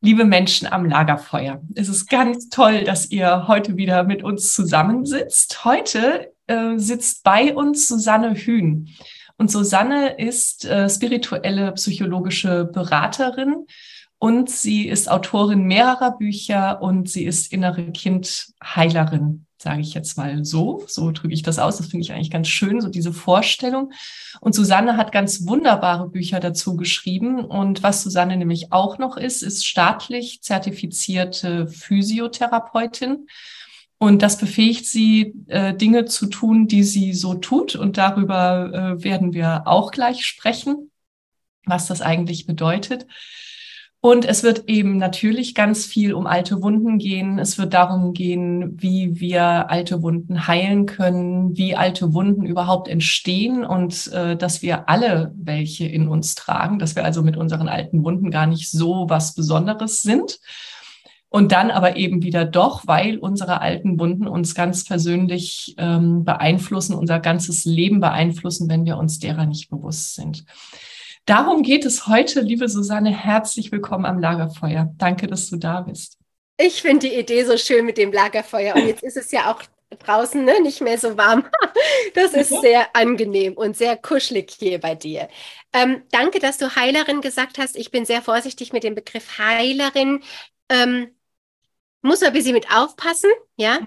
Liebe Menschen am Lagerfeuer. Es ist ganz toll, dass ihr heute wieder mit uns zusammensitzt. Heute äh, sitzt bei uns Susanne Hühn. Und Susanne ist äh, spirituelle psychologische Beraterin und sie ist Autorin mehrerer Bücher und sie ist innere Kindheilerin sage ich jetzt mal so. So drücke ich das aus. Das finde ich eigentlich ganz schön, so diese Vorstellung. Und Susanne hat ganz wunderbare Bücher dazu geschrieben. Und was Susanne nämlich auch noch ist, ist staatlich zertifizierte Physiotherapeutin. Und das befähigt sie, äh, Dinge zu tun, die sie so tut. Und darüber äh, werden wir auch gleich sprechen, was das eigentlich bedeutet. Und es wird eben natürlich ganz viel um alte Wunden gehen. Es wird darum gehen, wie wir alte Wunden heilen können, wie alte Wunden überhaupt entstehen und äh, dass wir alle welche in uns tragen, dass wir also mit unseren alten Wunden gar nicht so was Besonderes sind. Und dann aber eben wieder doch, weil unsere alten Wunden uns ganz persönlich ähm, beeinflussen, unser ganzes Leben beeinflussen, wenn wir uns derer nicht bewusst sind. Darum geht es heute, liebe Susanne. Herzlich willkommen am Lagerfeuer. Danke, dass du da bist. Ich finde die Idee so schön mit dem Lagerfeuer. Und jetzt ist es ja auch draußen ne, nicht mehr so warm. Das ist sehr angenehm und sehr kuschelig hier bei dir. Ähm, danke, dass du Heilerin gesagt hast. Ich bin sehr vorsichtig mit dem Begriff Heilerin. Ähm, muss man ein bisschen mit aufpassen, ja.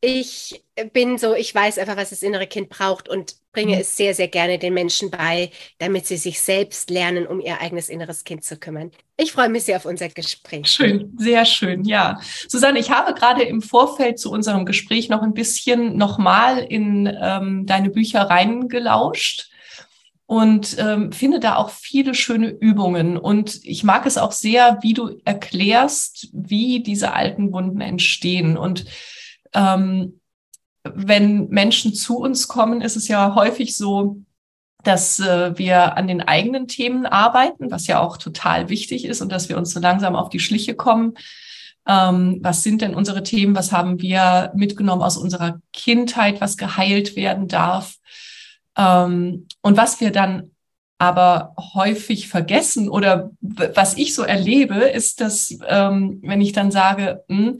Ich bin so, ich weiß einfach, was das innere Kind braucht und bringe mhm. es sehr, sehr gerne den Menschen bei, damit sie sich selbst lernen, um ihr eigenes inneres Kind zu kümmern. Ich freue mich sehr auf unser Gespräch. Schön, sehr schön, ja. Susanne, ich habe gerade im Vorfeld zu unserem Gespräch noch ein bisschen nochmal in ähm, deine Bücher reingelauscht und ähm, finde da auch viele schöne Übungen. Und ich mag es auch sehr, wie du erklärst, wie diese alten Wunden entstehen. Und ähm, wenn Menschen zu uns kommen, ist es ja häufig so, dass äh, wir an den eigenen Themen arbeiten, was ja auch total wichtig ist und dass wir uns so langsam auf die Schliche kommen. Ähm, was sind denn unsere Themen? Was haben wir mitgenommen aus unserer Kindheit, was geheilt werden darf? Ähm, und was wir dann aber häufig vergessen oder was ich so erlebe, ist, dass ähm, wenn ich dann sage, mh, hm,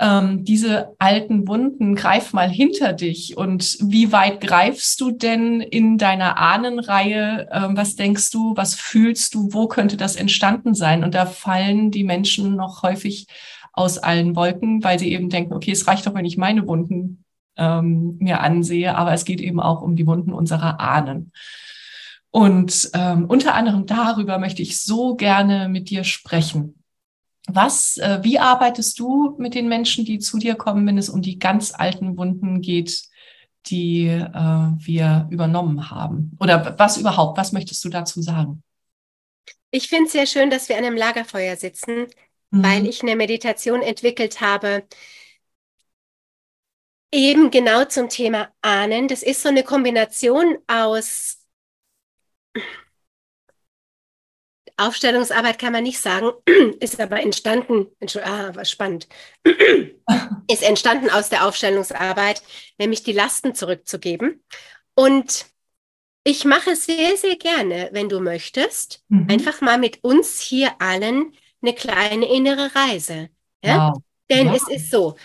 ähm, diese alten Wunden, greif mal hinter dich und wie weit greifst du denn in deiner Ahnenreihe? Ähm, was denkst du, was fühlst du, wo könnte das entstanden sein? Und da fallen die Menschen noch häufig aus allen Wolken, weil sie eben denken, okay, es reicht doch, wenn ich meine Wunden ähm, mir ansehe, aber es geht eben auch um die Wunden unserer Ahnen. Und ähm, unter anderem darüber möchte ich so gerne mit dir sprechen. Was, äh, wie arbeitest du mit den Menschen, die zu dir kommen, wenn es um die ganz alten Wunden geht, die äh, wir übernommen haben? Oder was überhaupt? Was möchtest du dazu sagen? Ich finde es sehr schön, dass wir an einem Lagerfeuer sitzen, mhm. weil ich eine Meditation entwickelt habe, eben genau zum Thema Ahnen. Das ist so eine Kombination aus Aufstellungsarbeit kann man nicht sagen, ist aber entstanden, ah, was spannend, ist entstanden aus der Aufstellungsarbeit, nämlich die Lasten zurückzugeben. Und ich mache sehr, sehr gerne, wenn du möchtest, mhm. einfach mal mit uns hier allen eine kleine innere Reise. Ja? Wow. Denn ja. es ist so,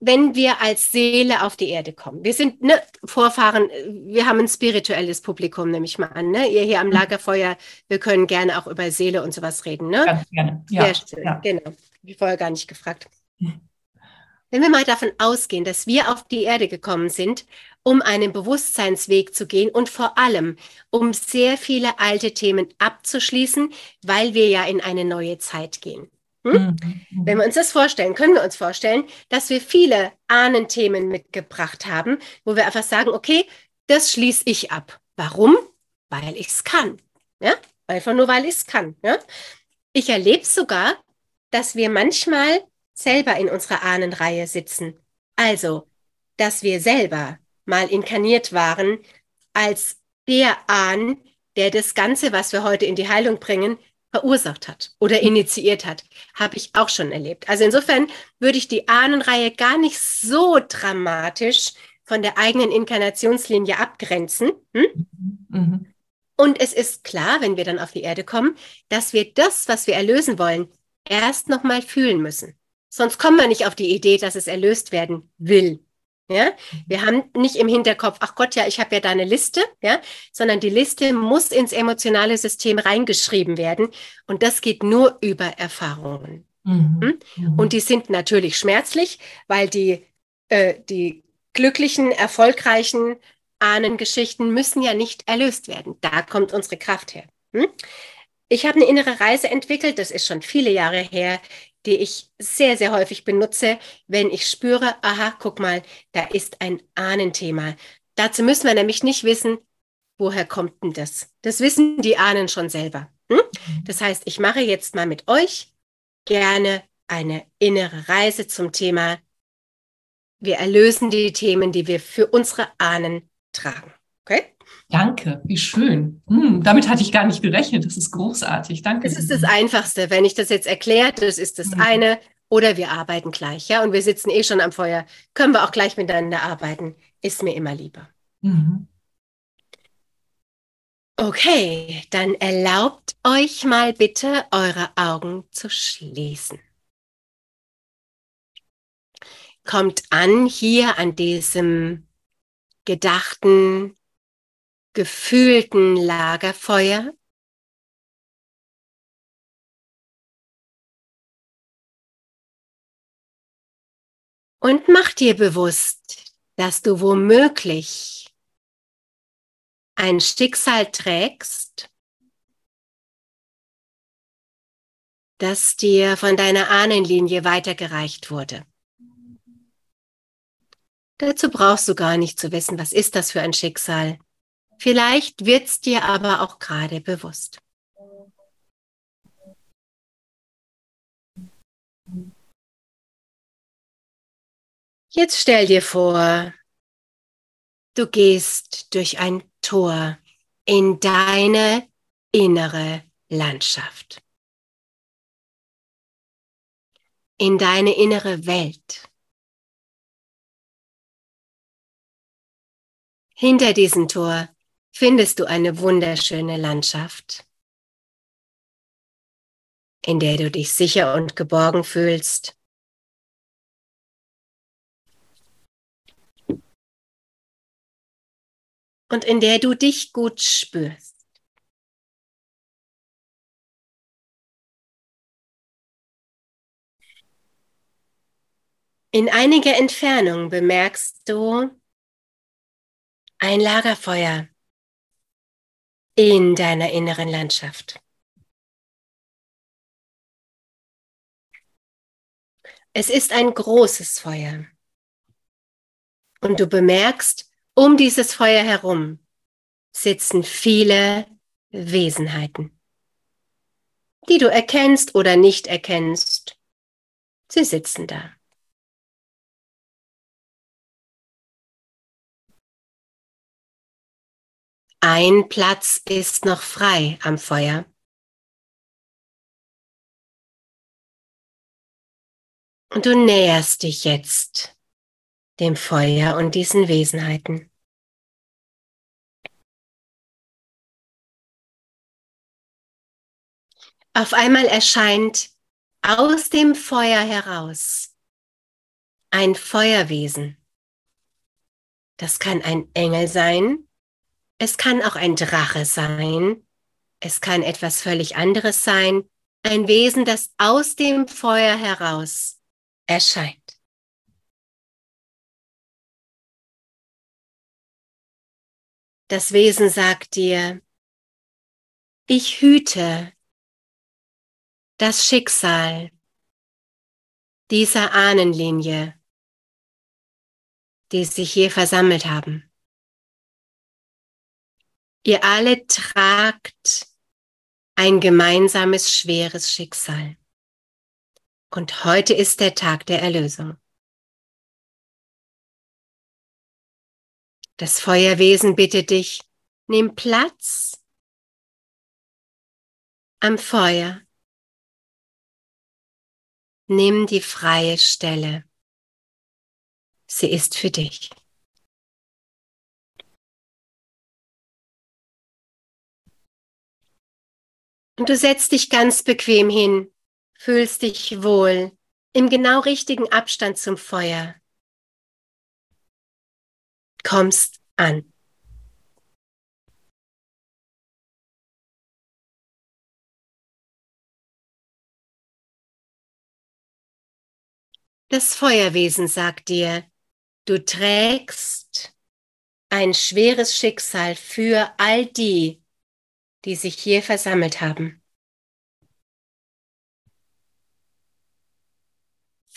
wenn wir als Seele auf die Erde kommen. Wir sind ne, Vorfahren, wir haben ein spirituelles Publikum, nehme ich mal an. Ne? Ihr hier am mhm. Lagerfeuer, wir können gerne auch über Seele und sowas reden. Ne? Ganz gerne. Ja. Sehr schön, ja. genau. Wie vorher gar nicht gefragt. Wenn wir mal davon ausgehen, dass wir auf die Erde gekommen sind, um einen Bewusstseinsweg zu gehen und vor allem, um sehr viele alte Themen abzuschließen, weil wir ja in eine neue Zeit gehen. Hm? Mhm. Wenn wir uns das vorstellen, können wir uns vorstellen, dass wir viele Ahnenthemen mitgebracht haben, wo wir einfach sagen, okay, das schließe ich ab. Warum? Weil ich es kann. Ja? Einfach nur, weil ich es kann. Ja? Ich erlebe sogar, dass wir manchmal selber in unserer Ahnenreihe sitzen. Also, dass wir selber mal inkarniert waren als der Ahn, der das Ganze, was wir heute in die Heilung bringen, verursacht hat oder initiiert hat. Habe ich auch schon erlebt. Also insofern würde ich die Ahnenreihe gar nicht so dramatisch von der eigenen Inkarnationslinie abgrenzen. Hm? Mhm. Und es ist klar, wenn wir dann auf die Erde kommen, dass wir das, was wir erlösen wollen, erst nochmal fühlen müssen. Sonst kommen wir nicht auf die Idee, dass es erlöst werden will. Ja, wir haben nicht im Hinterkopf, ach Gott, ja, ich habe ja da eine Liste, ja, sondern die Liste muss ins emotionale System reingeschrieben werden und das geht nur über Erfahrungen. Mhm. Hm? Mhm. Und die sind natürlich schmerzlich, weil die, äh, die glücklichen, erfolgreichen Ahnengeschichten müssen ja nicht erlöst werden. Da kommt unsere Kraft her. Hm? Ich habe eine innere Reise entwickelt, das ist schon viele Jahre her, die ich sehr, sehr häufig benutze, wenn ich spüre, aha, guck mal, da ist ein Ahnenthema. Dazu müssen wir nämlich nicht wissen, woher kommt denn das? Das wissen die Ahnen schon selber. Hm? Das heißt, ich mache jetzt mal mit euch gerne eine innere Reise zum Thema. Wir erlösen die Themen, die wir für unsere Ahnen tragen. Okay? Danke, wie schön. Hm, damit hatte ich gar nicht gerechnet. Das ist großartig. Danke. Das ist das Einfachste. Wenn ich das jetzt erkläre, das ist das mhm. eine. Oder wir arbeiten gleich, ja, und wir sitzen eh schon am Feuer. Können wir auch gleich miteinander arbeiten. Ist mir immer lieber. Mhm. Okay, dann erlaubt euch mal bitte, eure Augen zu schließen. Kommt an hier an diesem gedachten gefühlten Lagerfeuer? Und mach dir bewusst, dass du womöglich ein Schicksal trägst, das dir von deiner Ahnenlinie weitergereicht wurde. Dazu brauchst du gar nicht zu wissen, was ist das für ein Schicksal. Vielleicht wird es dir aber auch gerade bewusst. Jetzt stell dir vor, du gehst durch ein Tor in deine innere Landschaft, in deine innere Welt. Hinter diesem Tor findest du eine wunderschöne Landschaft, in der du dich sicher und geborgen fühlst. Und in der du dich gut spürst. In einiger Entfernung bemerkst du ein Lagerfeuer in deiner inneren Landschaft. Es ist ein großes Feuer. Und du bemerkst, um dieses Feuer herum sitzen viele Wesenheiten. Die du erkennst oder nicht erkennst. Sie sitzen da. Ein Platz ist noch frei am Feuer. Und du näherst dich jetzt dem Feuer und diesen Wesenheiten. Auf einmal erscheint aus dem Feuer heraus ein Feuerwesen. Das kann ein Engel sein, es kann auch ein Drache sein, es kann etwas völlig anderes sein, ein Wesen, das aus dem Feuer heraus erscheint. Das Wesen sagt dir, ich hüte das Schicksal dieser Ahnenlinie, die sich hier versammelt haben. Ihr alle tragt ein gemeinsames schweres Schicksal. Und heute ist der Tag der Erlösung. Das Feuerwesen bittet dich, nimm Platz am Feuer. Nimm die freie Stelle. Sie ist für dich. Und du setzt dich ganz bequem hin fühlst dich wohl im genau richtigen Abstand zum Feuer. Kommst an. Das Feuerwesen sagt dir, du trägst ein schweres Schicksal für all die, die sich hier versammelt haben.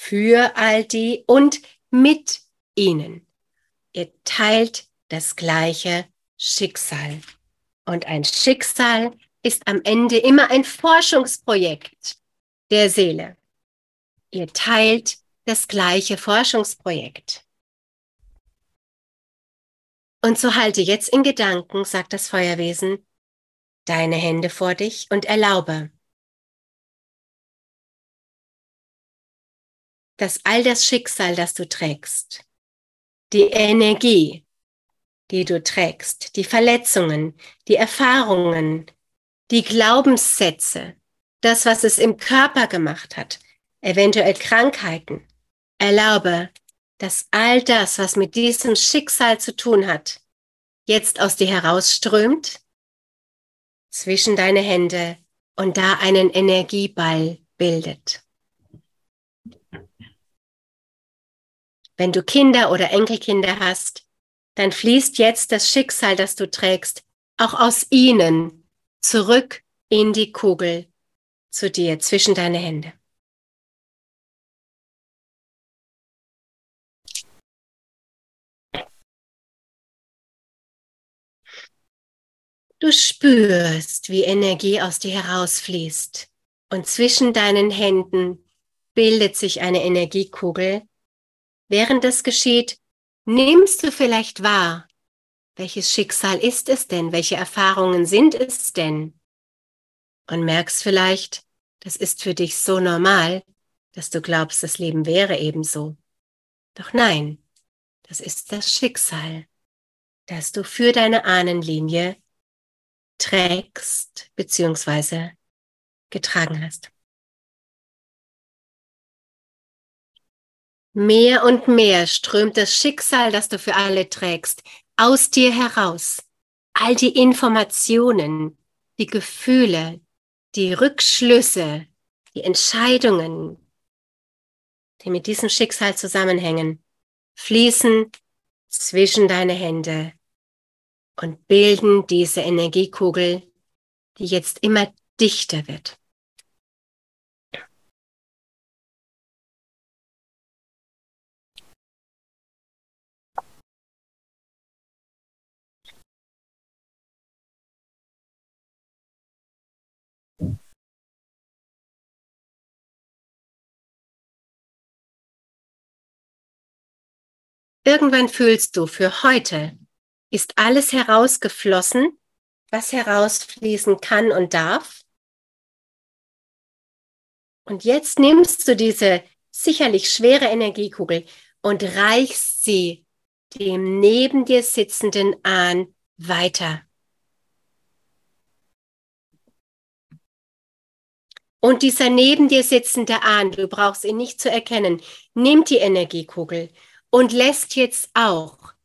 für all die und mit ihnen. Ihr teilt das gleiche Schicksal. Und ein Schicksal ist am Ende immer ein Forschungsprojekt der Seele. Ihr teilt das gleiche Forschungsprojekt. Und so halte jetzt in Gedanken, sagt das Feuerwesen, deine Hände vor dich und erlaube, dass all das Schicksal, das du trägst, die Energie, die du trägst, die Verletzungen, die Erfahrungen, die Glaubenssätze, das, was es im Körper gemacht hat, eventuell Krankheiten, erlaube, dass all das, was mit diesem Schicksal zu tun hat, jetzt aus dir herausströmt, zwischen deine Hände und da einen Energieball bildet. Wenn du Kinder oder Enkelkinder hast, dann fließt jetzt das Schicksal, das du trägst, auch aus ihnen zurück in die Kugel zu dir zwischen deine Hände. Du spürst, wie Energie aus dir herausfließt und zwischen deinen Händen bildet sich eine Energiekugel, Während das geschieht, nimmst du vielleicht wahr, welches Schicksal ist es denn, welche Erfahrungen sind es denn? Und merkst vielleicht, das ist für dich so normal, dass du glaubst, das Leben wäre ebenso. Doch nein, das ist das Schicksal, das du für deine Ahnenlinie trägst bzw. getragen hast. Mehr und mehr strömt das Schicksal, das du für alle trägst, aus dir heraus. All die Informationen, die Gefühle, die Rückschlüsse, die Entscheidungen, die mit diesem Schicksal zusammenhängen, fließen zwischen deine Hände und bilden diese Energiekugel, die jetzt immer dichter wird. Irgendwann fühlst du für heute ist alles herausgeflossen, was herausfließen kann und darf. Und jetzt nimmst du diese sicherlich schwere Energiekugel und reichst sie dem neben dir sitzenden an weiter. Und dieser neben dir sitzende Ahn, du brauchst ihn nicht zu erkennen, nimmt die Energiekugel und lässt jetzt auch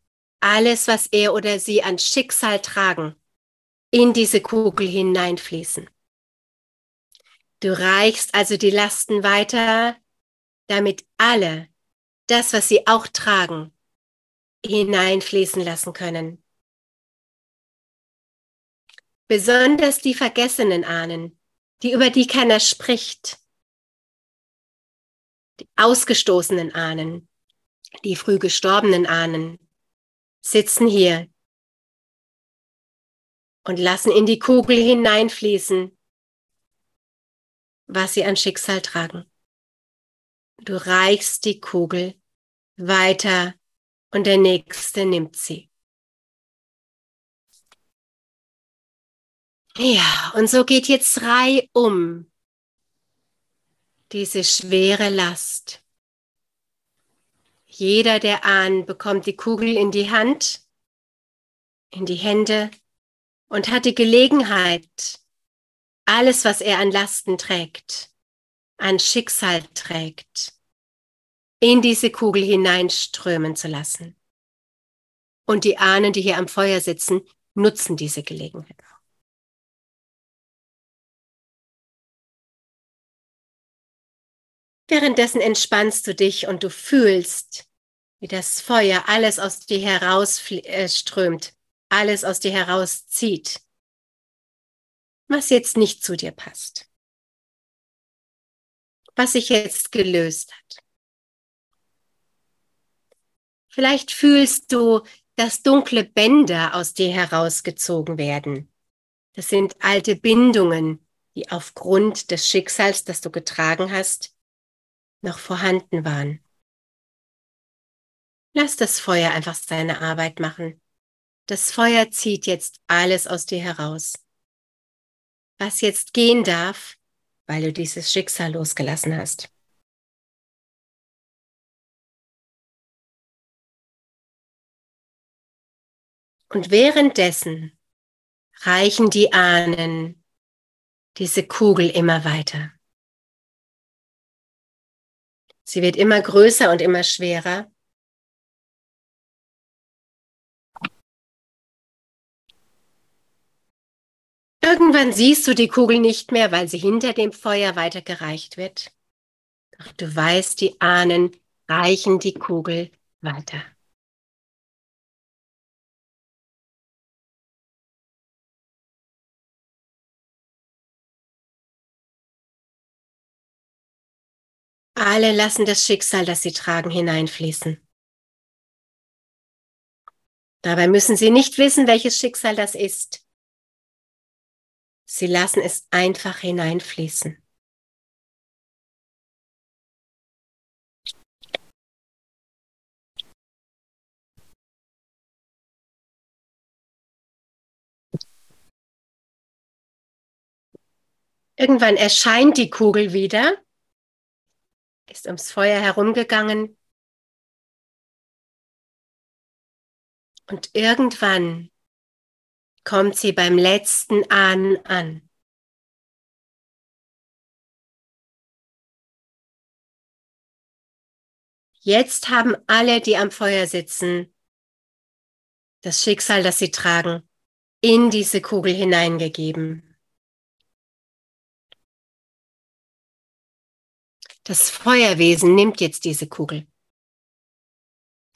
alles, was er oder sie an Schicksal tragen, in diese Kugel hineinfließen. Du reichst also die Lasten weiter, damit alle das, was sie auch tragen, hineinfließen lassen können. Besonders die vergessenen Ahnen, die über die keiner spricht, die ausgestoßenen Ahnen, die früh gestorbenen Ahnen, sitzen hier und lassen in die Kugel hineinfließen, was sie an Schicksal tragen. Du reichst die Kugel weiter und der Nächste nimmt sie. Ja, und so geht jetzt drei um diese schwere Last. Jeder der Ahnen bekommt die Kugel in die Hand, in die Hände und hat die Gelegenheit, alles, was er an Lasten trägt, an Schicksal trägt, in diese Kugel hineinströmen zu lassen. Und die Ahnen, die hier am Feuer sitzen, nutzen diese Gelegenheit. Währenddessen entspannst du dich und du fühlst, wie das Feuer alles aus dir herausströmt, alles aus dir herauszieht, was jetzt nicht zu dir passt, was sich jetzt gelöst hat. Vielleicht fühlst du, dass dunkle Bänder aus dir herausgezogen werden. Das sind alte Bindungen, die aufgrund des Schicksals, das du getragen hast, noch vorhanden waren. Lass das Feuer einfach seine Arbeit machen. Das Feuer zieht jetzt alles aus dir heraus. Was jetzt gehen darf, weil du dieses Schicksal losgelassen hast. Und währenddessen reichen die Ahnen diese Kugel immer weiter. Sie wird immer größer und immer schwerer. Irgendwann siehst du die Kugel nicht mehr, weil sie hinter dem Feuer weitergereicht wird. Doch du weißt, die Ahnen reichen die Kugel weiter. Alle lassen das Schicksal, das sie tragen, hineinfließen. Dabei müssen sie nicht wissen, welches Schicksal das ist. Sie lassen es einfach hineinfließen. Irgendwann erscheint die Kugel wieder ist ums Feuer herumgegangen. Und irgendwann kommt sie beim letzten Ahnen an. Jetzt haben alle, die am Feuer sitzen, das Schicksal, das sie tragen, in diese Kugel hineingegeben. Das Feuerwesen nimmt jetzt diese Kugel,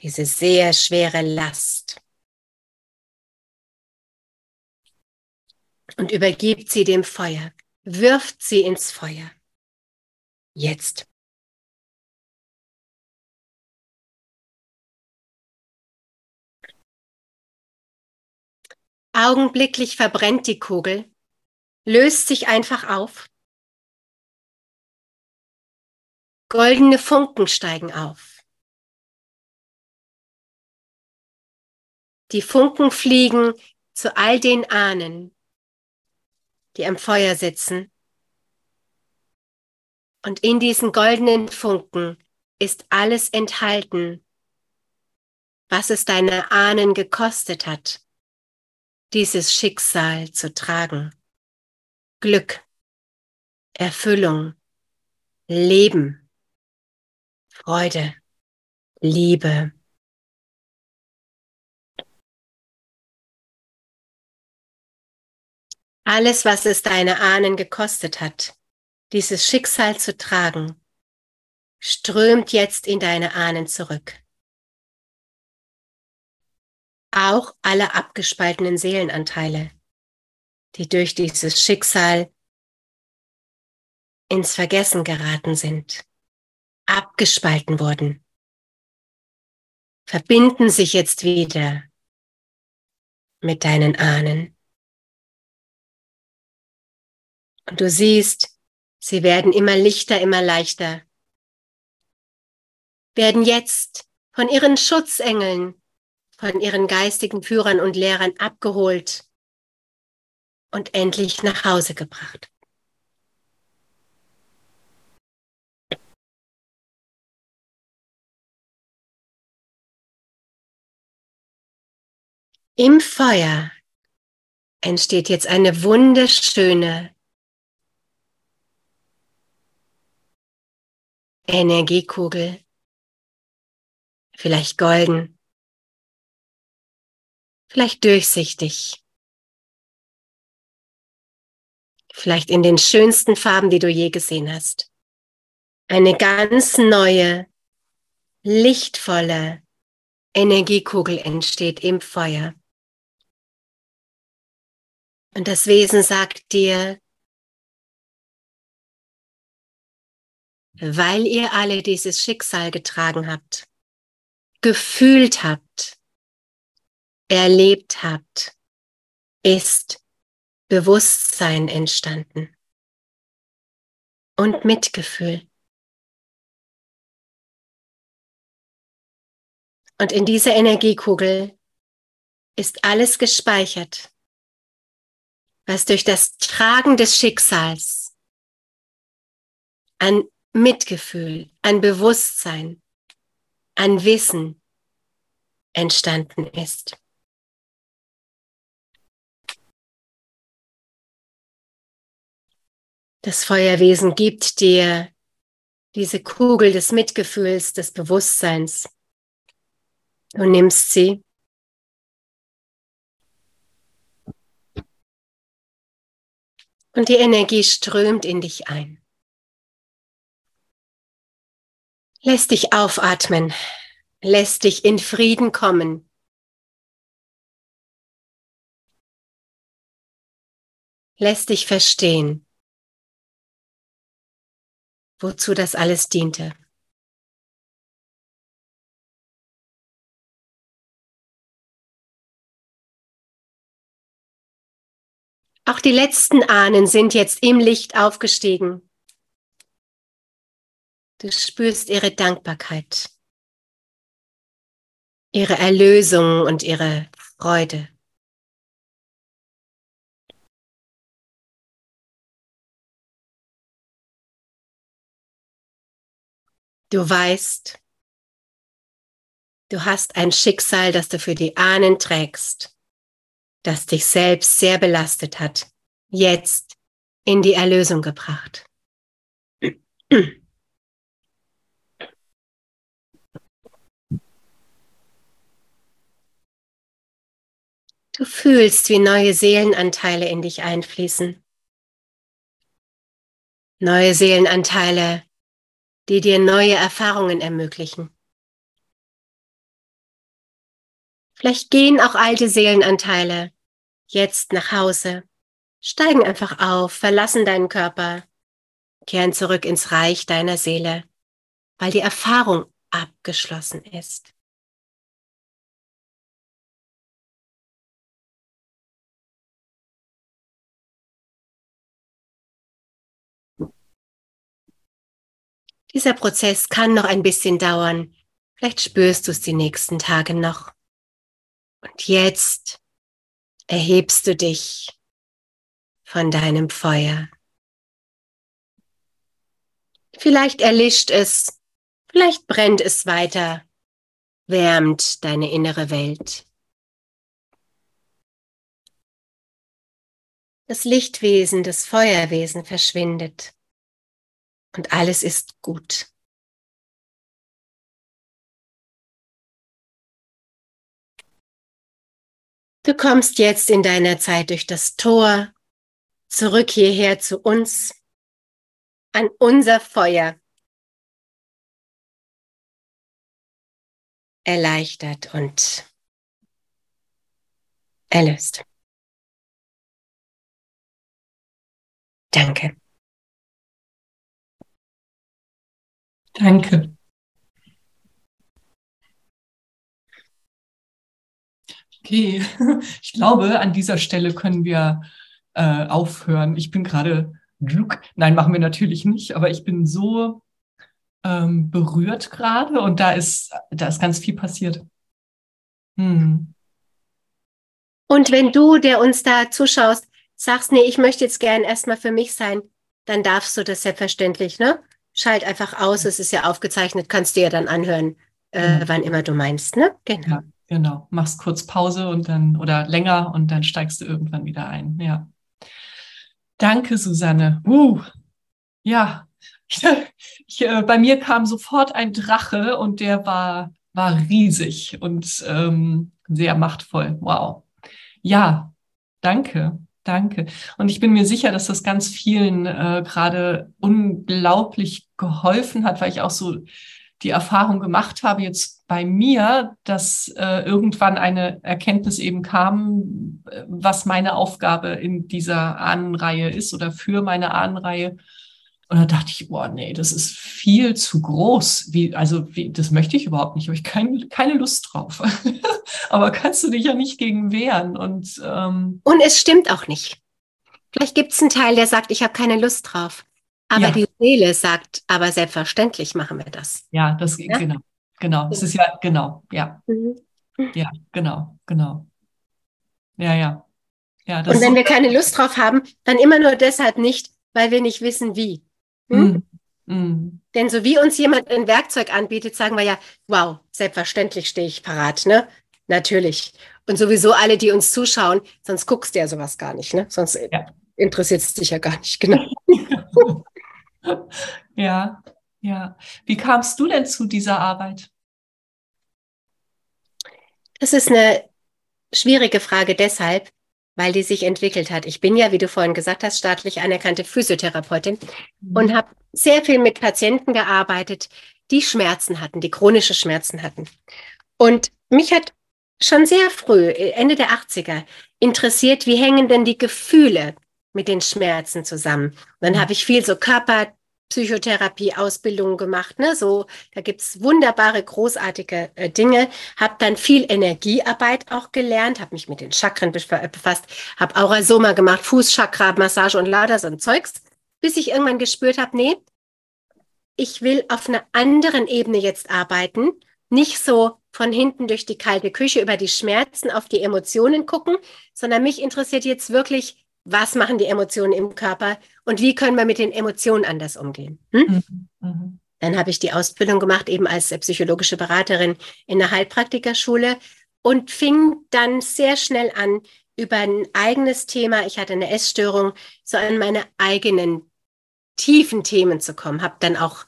diese sehr schwere Last und übergibt sie dem Feuer, wirft sie ins Feuer. Jetzt. Augenblicklich verbrennt die Kugel, löst sich einfach auf Goldene Funken steigen auf. Die Funken fliegen zu all den Ahnen, die am Feuer sitzen. Und in diesen goldenen Funken ist alles enthalten, was es deine Ahnen gekostet hat, dieses Schicksal zu tragen. Glück, Erfüllung, Leben, Freude, Liebe. Alles, was es deine Ahnen gekostet hat, dieses Schicksal zu tragen, strömt jetzt in deine Ahnen zurück. Auch alle abgespaltenen Seelenanteile, die durch dieses Schicksal ins Vergessen geraten sind, abgespalten wurden, verbinden sich jetzt wieder mit deinen Ahnen. Und du siehst, sie werden immer lichter, immer leichter, werden jetzt von ihren Schutzengeln, von ihren geistigen Führern und Lehrern abgeholt und endlich nach Hause gebracht. Im Feuer entsteht jetzt eine wunderschöne Energiekugel, vielleicht golden, vielleicht durchsichtig, vielleicht in den schönsten Farben, die du je gesehen hast. Eine ganz neue, lichtvolle Energiekugel entsteht im Feuer. Und das Wesen sagt dir, weil ihr alle dieses Schicksal getragen habt, gefühlt habt, erlebt habt, ist Bewusstsein entstanden und Mitgefühl. Und in dieser Energiekugel ist alles gespeichert, was durch das Tragen des Schicksals an Mitgefühl, an Bewusstsein, an Wissen entstanden ist. Das Feuerwesen gibt dir diese Kugel des Mitgefühls, des Bewusstseins. Du nimmst sie und die Energie strömt in dich ein. Lässt dich aufatmen, lässt dich in Frieden kommen. Lässt dich verstehen, wozu das alles diente. Auch die letzten Ahnen sind jetzt im Licht aufgestiegen. Du spürst ihre Dankbarkeit, ihre Erlösung und ihre Freude. Du weißt, du hast ein Schicksal, das du für die Ahnen trägst das dich selbst sehr belastet hat, jetzt in die Erlösung gebracht. Du fühlst, wie neue Seelenanteile in dich einfließen. Neue Seelenanteile, die dir neue Erfahrungen ermöglichen. Vielleicht gehen auch alte Seelenanteile jetzt nach Hause, steigen einfach auf, verlassen deinen Körper, kehren zurück ins Reich deiner Seele, weil die Erfahrung abgeschlossen ist. Dieser Prozess kann noch ein bisschen dauern. Vielleicht spürst du es die nächsten Tage noch. Und jetzt erhebst du dich von deinem Feuer. Vielleicht erlischt es, vielleicht brennt es weiter, wärmt deine innere Welt. Das Lichtwesen, das Feuerwesen verschwindet und alles ist gut. Du kommst jetzt in deiner Zeit durch das Tor zurück hierher zu uns, an unser Feuer. Erleichtert und erlöst. Danke. Danke. Okay, ich glaube, an dieser Stelle können wir äh, aufhören. Ich bin gerade, nein, machen wir natürlich nicht, aber ich bin so ähm, berührt gerade und da ist, da ist ganz viel passiert. Hm. Und wenn du, der uns da zuschaust, sagst, nee, ich möchte jetzt gern erstmal für mich sein, dann darfst du das selbstverständlich, ne? Schalt einfach aus, es ist ja aufgezeichnet, kannst du ja dann anhören, äh, wann immer du meinst, ne? Genau. Ja. Genau, machst kurz Pause und dann oder länger und dann steigst du irgendwann wieder ein. Ja. Danke, Susanne. Uh, ja, ich, äh, bei mir kam sofort ein Drache und der war, war riesig und ähm, sehr machtvoll. Wow. Ja, danke, danke. Und ich bin mir sicher, dass das ganz vielen äh, gerade unglaublich geholfen hat, weil ich auch so die Erfahrung gemacht habe jetzt bei mir, dass äh, irgendwann eine Erkenntnis eben kam, äh, was meine Aufgabe in dieser Ahnenreihe ist oder für meine Ahnenreihe. Und da dachte ich, boah, nee, das ist viel zu groß. Wie, also, wie, das möchte ich überhaupt nicht, habe ich kein, keine Lust drauf. aber kannst du dich ja nicht gegen wehren. Und, ähm, und es stimmt auch nicht. Vielleicht gibt es einen Teil, der sagt, ich habe keine Lust drauf. Aber ja. die Seele sagt, aber selbstverständlich machen wir das. Ja, das ja? genau, genau. Das ist ja genau, ja, mhm. ja, genau, genau. Ja, ja, ja. Und wenn wir keine Lust drauf haben, dann immer nur deshalb nicht, weil wir nicht wissen, wie. Hm? Mm. Mm. Denn so wie uns jemand ein Werkzeug anbietet, sagen wir ja, wow, selbstverständlich stehe ich parat, ne? Natürlich. Und sowieso alle, die uns zuschauen, sonst guckst du ja sowas gar nicht, ne? Sonst ja. interessiert es dich ja gar nicht, genau. ja, ja. Wie kamst du denn zu dieser Arbeit? Das ist eine schwierige Frage deshalb, weil die sich entwickelt hat. Ich bin ja, wie du vorhin gesagt hast, staatlich anerkannte Physiotherapeutin mhm. und habe sehr viel mit Patienten gearbeitet, die Schmerzen hatten, die chronische Schmerzen hatten. Und mich hat schon sehr früh, Ende der 80er, interessiert, wie hängen denn die Gefühle mit den Schmerzen zusammen. Und dann mhm. habe ich viel so Körperpsychotherapie-Ausbildungen gemacht. Ne? So, da gibt's wunderbare, großartige äh, Dinge. Habe dann viel Energiearbeit auch gelernt, habe mich mit den Chakren befasst, habe Aurasoma gemacht, Fußchakra, Massage und lauter so ein Zeugs, bis ich irgendwann gespürt habe, nee, ich will auf einer anderen Ebene jetzt arbeiten, nicht so von hinten durch die kalte Küche über die Schmerzen auf die Emotionen gucken, sondern mich interessiert jetzt wirklich was machen die Emotionen im Körper und wie können wir mit den Emotionen anders umgehen. Hm? Mhm. Mhm. Dann habe ich die Ausbildung gemacht, eben als psychologische Beraterin in der Heilpraktikerschule und fing dann sehr schnell an, über ein eigenes Thema, ich hatte eine Essstörung, so an meine eigenen tiefen Themen zu kommen. Habe dann auch,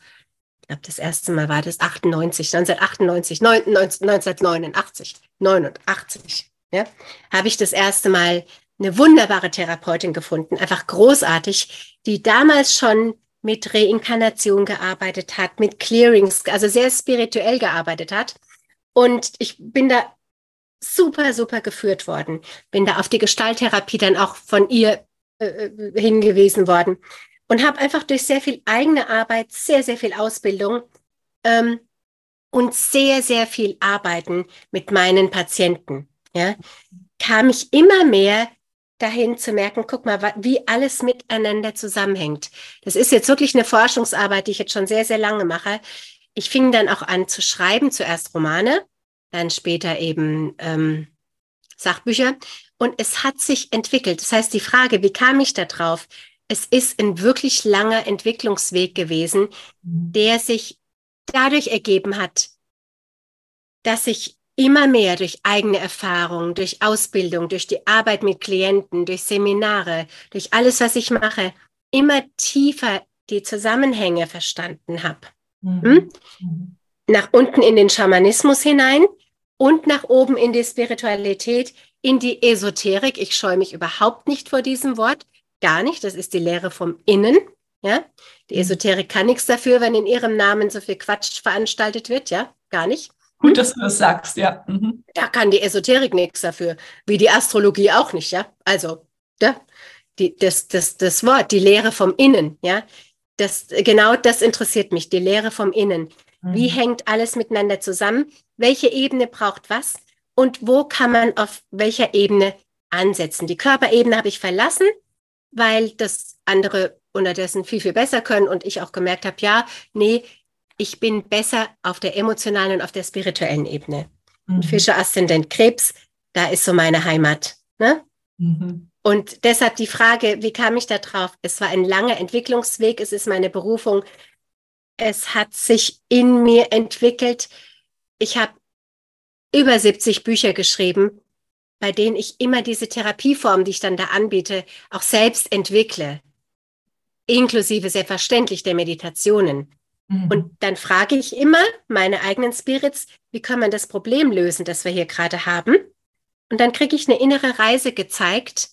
ich glaube, das erste Mal war das 98, 1998, 1989, 89, ja, habe ich das erste Mal eine wunderbare Therapeutin gefunden, einfach großartig, die damals schon mit Reinkarnation gearbeitet hat, mit Clearings, also sehr spirituell gearbeitet hat. Und ich bin da super, super geführt worden. Bin da auf die Gestalttherapie dann auch von ihr äh, äh hingewiesen worden und habe einfach durch sehr viel eigene Arbeit, sehr, sehr viel Ausbildung ähm, und sehr, sehr viel Arbeiten mit meinen Patienten, ja, kam ich immer mehr dahin zu merken, guck mal, wie alles miteinander zusammenhängt. Das ist jetzt wirklich eine Forschungsarbeit, die ich jetzt schon sehr, sehr lange mache. Ich fing dann auch an zu schreiben, zuerst Romane, dann später eben ähm, Sachbücher. Und es hat sich entwickelt. Das heißt, die Frage, wie kam ich da drauf? Es ist ein wirklich langer Entwicklungsweg gewesen, mhm. der sich dadurch ergeben hat, dass ich immer mehr durch eigene Erfahrungen, durch Ausbildung, durch die Arbeit mit Klienten, durch Seminare, durch alles, was ich mache, immer tiefer die Zusammenhänge verstanden habe. Mhm. Hm? Mhm. Nach unten in den Schamanismus hinein und nach oben in die Spiritualität, in die Esoterik. Ich scheue mich überhaupt nicht vor diesem Wort, gar nicht. Das ist die Lehre vom Innen. Ja, die mhm. Esoterik kann nichts dafür, wenn in ihrem Namen so viel Quatsch veranstaltet wird. Ja, gar nicht. Gut, dass du das sagst, ja. Mhm. Da kann die Esoterik nichts dafür, wie die Astrologie auch nicht, ja. Also, ja, die, das, das, das Wort, die Lehre vom Innen, ja. Das, genau das interessiert mich, die Lehre vom Innen. Mhm. Wie hängt alles miteinander zusammen? Welche Ebene braucht was? Und wo kann man auf welcher Ebene ansetzen? Die Körperebene habe ich verlassen, weil das andere unterdessen viel, viel besser können und ich auch gemerkt habe, ja, nee, ich bin besser auf der emotionalen und auf der spirituellen Ebene. Mhm. Fischer Aszendent Krebs, da ist so meine Heimat. Ne? Mhm. Und deshalb die Frage, wie kam ich da drauf? Es war ein langer Entwicklungsweg, es ist meine Berufung. Es hat sich in mir entwickelt. Ich habe über 70 Bücher geschrieben, bei denen ich immer diese Therapieform, die ich dann da anbiete, auch selbst entwickle, inklusive selbstverständlich der Meditationen. Mhm. Und dann frage ich immer meine eigenen Spirits, wie kann man das Problem lösen, das wir hier gerade haben? Und dann kriege ich eine innere Reise gezeigt,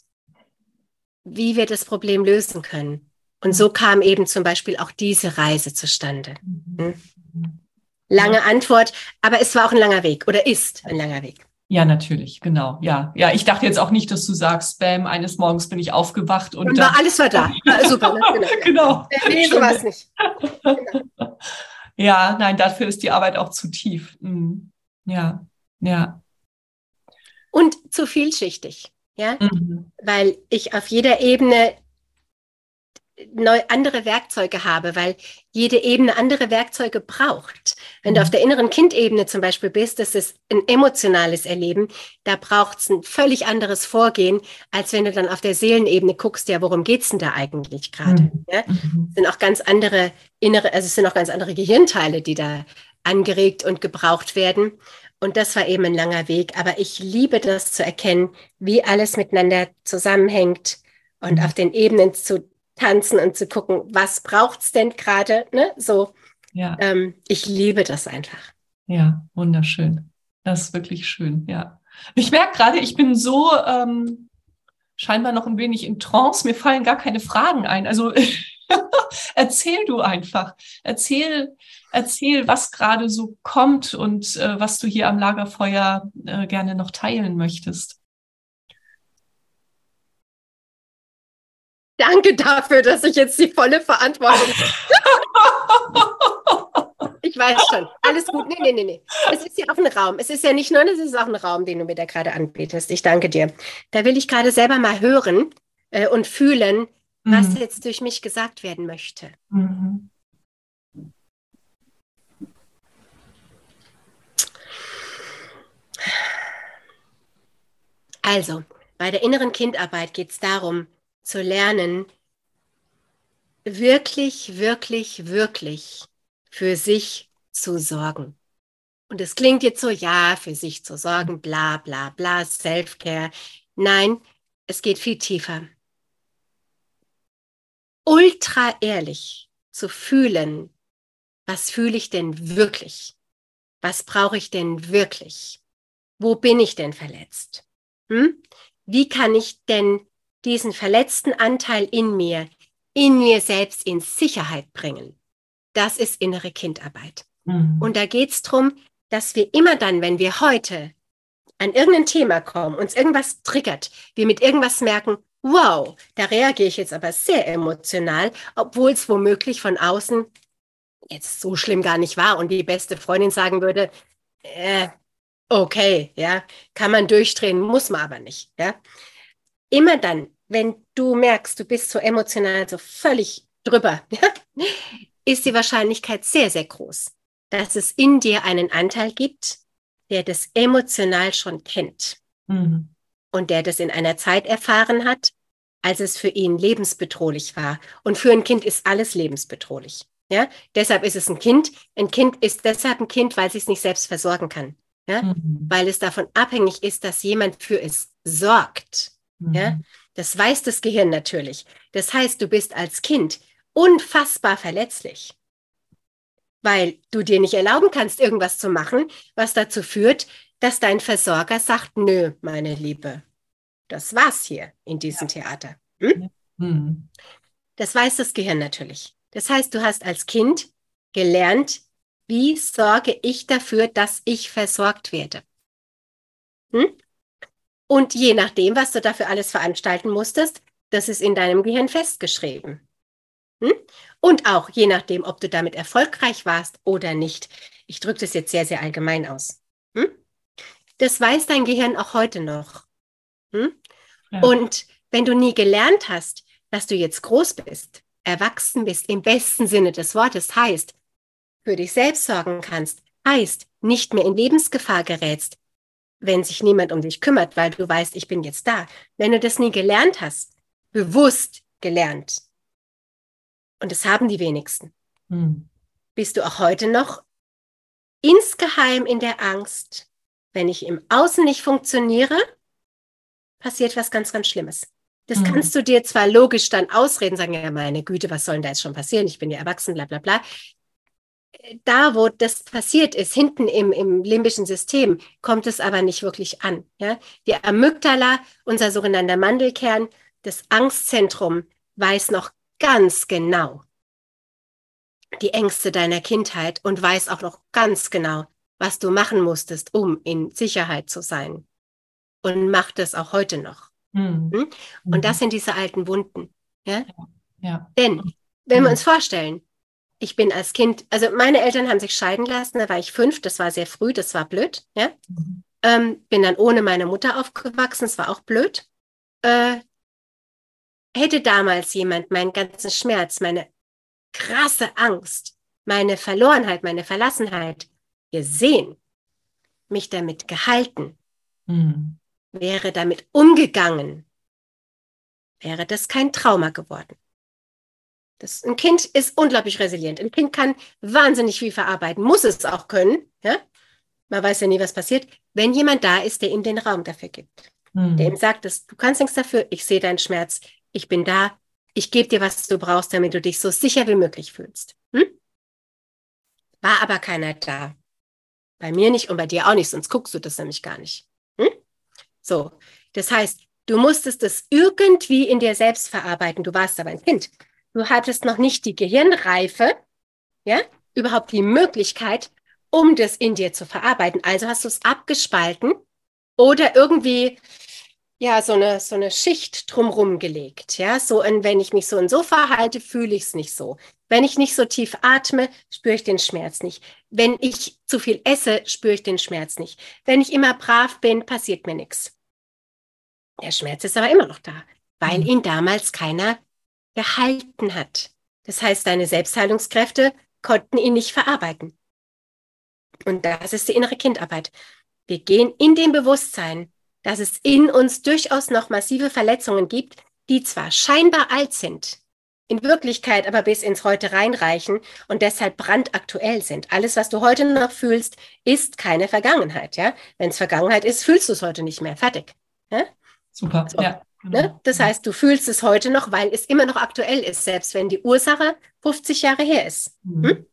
wie wir das Problem lösen können. Und so kam eben zum Beispiel auch diese Reise zustande. Mhm. Hm? Lange Antwort, aber es war auch ein langer Weg oder ist ein langer Weg. Ja, natürlich, genau. Ja, ja. Ich dachte jetzt auch nicht, dass du sagst, Spam, eines Morgens bin ich aufgewacht und, und war, alles war da. Ja, super, ne? genau. genau. Äh, nee, so war es nicht. Genau. Ja, nein, dafür ist die Arbeit auch zu tief. Mhm. Ja, ja. Und zu vielschichtig, ja, mhm. weil ich auf jeder Ebene neu andere Werkzeuge habe, weil jede Ebene andere Werkzeuge braucht. Wenn mhm. du auf der inneren Kindebene zum Beispiel bist, das ist ein emotionales Erleben, da braucht es ein völlig anderes Vorgehen, als wenn du dann auf der Seelenebene guckst, ja, worum geht's denn da eigentlich gerade? Mhm. Ja? Mhm. Es sind auch ganz andere innere, also es sind auch ganz andere Gehirnteile, die da angeregt und gebraucht werden. Und das war eben ein langer Weg. Aber ich liebe das zu erkennen, wie alles miteinander zusammenhängt und mhm. auf den Ebenen zu tanzen und zu gucken, was braucht es denn gerade, ne? So. Ja. Ähm, ich liebe das einfach. Ja, wunderschön. Das ist wirklich schön, ja. Ich merke gerade, ich bin so ähm, scheinbar noch ein wenig in Trance. Mir fallen gar keine Fragen ein. Also erzähl du einfach. Erzähl, erzähl, was gerade so kommt und äh, was du hier am Lagerfeuer äh, gerne noch teilen möchtest. Danke dafür, dass ich jetzt die volle Verantwortung. ich weiß schon. Alles gut. Nee, nee, nee, nee. Es ist ja auch ein Raum. Es ist ja nicht nur, es ist auch ein Raum, den du mir da gerade anbietest. Ich danke dir. Da will ich gerade selber mal hören äh, und fühlen, was mhm. jetzt durch mich gesagt werden möchte. Mhm. Also, bei der inneren Kindarbeit geht es darum, zu lernen, wirklich, wirklich, wirklich für sich zu sorgen. Und es klingt jetzt so, ja, für sich zu sorgen, bla, bla, bla, Self-Care. Nein, es geht viel tiefer. Ultra ehrlich zu fühlen, was fühle ich denn wirklich? Was brauche ich denn wirklich? Wo bin ich denn verletzt? Hm? Wie kann ich denn diesen verletzten Anteil in mir, in mir selbst in Sicherheit bringen. Das ist innere Kindarbeit. Mhm. Und da geht es darum, dass wir immer dann, wenn wir heute an irgendein Thema kommen, uns irgendwas triggert, wir mit irgendwas merken, wow, da reagiere ich jetzt aber sehr emotional, obwohl es womöglich von außen jetzt so schlimm gar nicht war und die beste Freundin sagen würde, äh, okay, ja, kann man durchdrehen, muss man aber nicht, ja. Immer dann, wenn du merkst, du bist so emotional, so völlig drüber, ist die Wahrscheinlichkeit sehr, sehr groß, dass es in dir einen Anteil gibt, der das emotional schon kennt. Mhm. und der das in einer Zeit erfahren hat, als es für ihn lebensbedrohlich war. Und für ein Kind ist alles lebensbedrohlich. Ja, deshalb ist es ein Kind. Ein Kind ist deshalb ein Kind, weil es sich nicht selbst versorgen kann. Ja, mhm. weil es davon abhängig ist, dass jemand für es sorgt. Mhm. Ja, das weiß das Gehirn natürlich. Das heißt, du bist als Kind unfassbar verletzlich, weil du dir nicht erlauben kannst, irgendwas zu machen, was dazu führt, dass dein Versorger sagt, nö, meine Liebe, das war's hier in diesem ja. Theater. Hm? Mhm. Das weiß das Gehirn natürlich. Das heißt, du hast als Kind gelernt, wie sorge ich dafür, dass ich versorgt werde. Hm? Und je nachdem, was du dafür alles veranstalten musstest, das ist in deinem Gehirn festgeschrieben. Hm? Und auch je nachdem, ob du damit erfolgreich warst oder nicht. Ich drücke das jetzt sehr, sehr allgemein aus. Hm? Das weiß dein Gehirn auch heute noch. Hm? Ja. Und wenn du nie gelernt hast, dass du jetzt groß bist, erwachsen bist, im besten Sinne des Wortes, heißt, für dich selbst sorgen kannst, heißt, nicht mehr in Lebensgefahr gerätst, wenn sich niemand um dich kümmert, weil du weißt, ich bin jetzt da. Wenn du das nie gelernt hast, bewusst gelernt, und das haben die wenigsten, hm. bist du auch heute noch insgeheim in der Angst, wenn ich im Außen nicht funktioniere, passiert was ganz, ganz Schlimmes. Das hm. kannst du dir zwar logisch dann ausreden, sagen, ja, meine Güte, was soll denn da jetzt schon passieren? Ich bin ja erwachsen, bla bla bla da, wo das passiert ist, hinten im, im limbischen System, kommt es aber nicht wirklich an. Ja? Die Amygdala, unser sogenannter Mandelkern, das Angstzentrum, weiß noch ganz genau die Ängste deiner Kindheit und weiß auch noch ganz genau, was du machen musstest, um in Sicherheit zu sein. Und macht es auch heute noch. Mhm. Hm? Und das mhm. sind diese alten Wunden. Ja? ja. ja. Denn, wenn mhm. wir uns vorstellen, ich bin als Kind, also meine Eltern haben sich scheiden lassen, da war ich fünf, das war sehr früh, das war blöd, ja. Mhm. Ähm, bin dann ohne meine Mutter aufgewachsen, das war auch blöd. Äh, hätte damals jemand meinen ganzen Schmerz, meine krasse Angst, meine Verlorenheit, meine Verlassenheit gesehen, mich damit gehalten, mhm. wäre damit umgegangen, wäre das kein Trauma geworden. Das, ein Kind ist unglaublich resilient. Ein Kind kann wahnsinnig viel verarbeiten, muss es auch können. Ja? Man weiß ja nie, was passiert, wenn jemand da ist, der ihm den Raum dafür gibt. Mhm. Der ihm sagt, dass, du kannst nichts dafür, ich sehe deinen Schmerz, ich bin da, ich gebe dir, was du brauchst, damit du dich so sicher wie möglich fühlst. Hm? War aber keiner da. Bei mir nicht und bei dir auch nicht, sonst guckst du das nämlich gar nicht. Hm? So, das heißt, du musstest es irgendwie in dir selbst verarbeiten. Du warst aber ein Kind du hattest noch nicht die Gehirnreife, ja, überhaupt die Möglichkeit, um das in dir zu verarbeiten. Also hast du es abgespalten oder irgendwie ja so eine so eine Schicht drumrum gelegt, ja, so und wenn ich mich so und so verhalte, fühle ich es nicht so. Wenn ich nicht so tief atme, spüre ich den Schmerz nicht. Wenn ich zu viel esse, spüre ich den Schmerz nicht. Wenn ich immer brav bin, passiert mir nichts. Der Schmerz ist aber immer noch da, weil mhm. ihn damals keiner gehalten hat. Das heißt, deine Selbstheilungskräfte konnten ihn nicht verarbeiten. Und das ist die innere Kindarbeit. Wir gehen in dem Bewusstsein, dass es in uns durchaus noch massive Verletzungen gibt, die zwar scheinbar alt sind, in Wirklichkeit aber bis ins Heute reinreichen und deshalb brandaktuell sind. Alles, was du heute noch fühlst, ist keine Vergangenheit. Ja? Wenn es Vergangenheit ist, fühlst du es heute nicht mehr. Fertig. Ja? Super. So. Ja. Ne? Genau. Das heißt, du fühlst es heute noch, weil es immer noch aktuell ist, selbst wenn die Ursache 50 Jahre her ist. Mhm. Hm?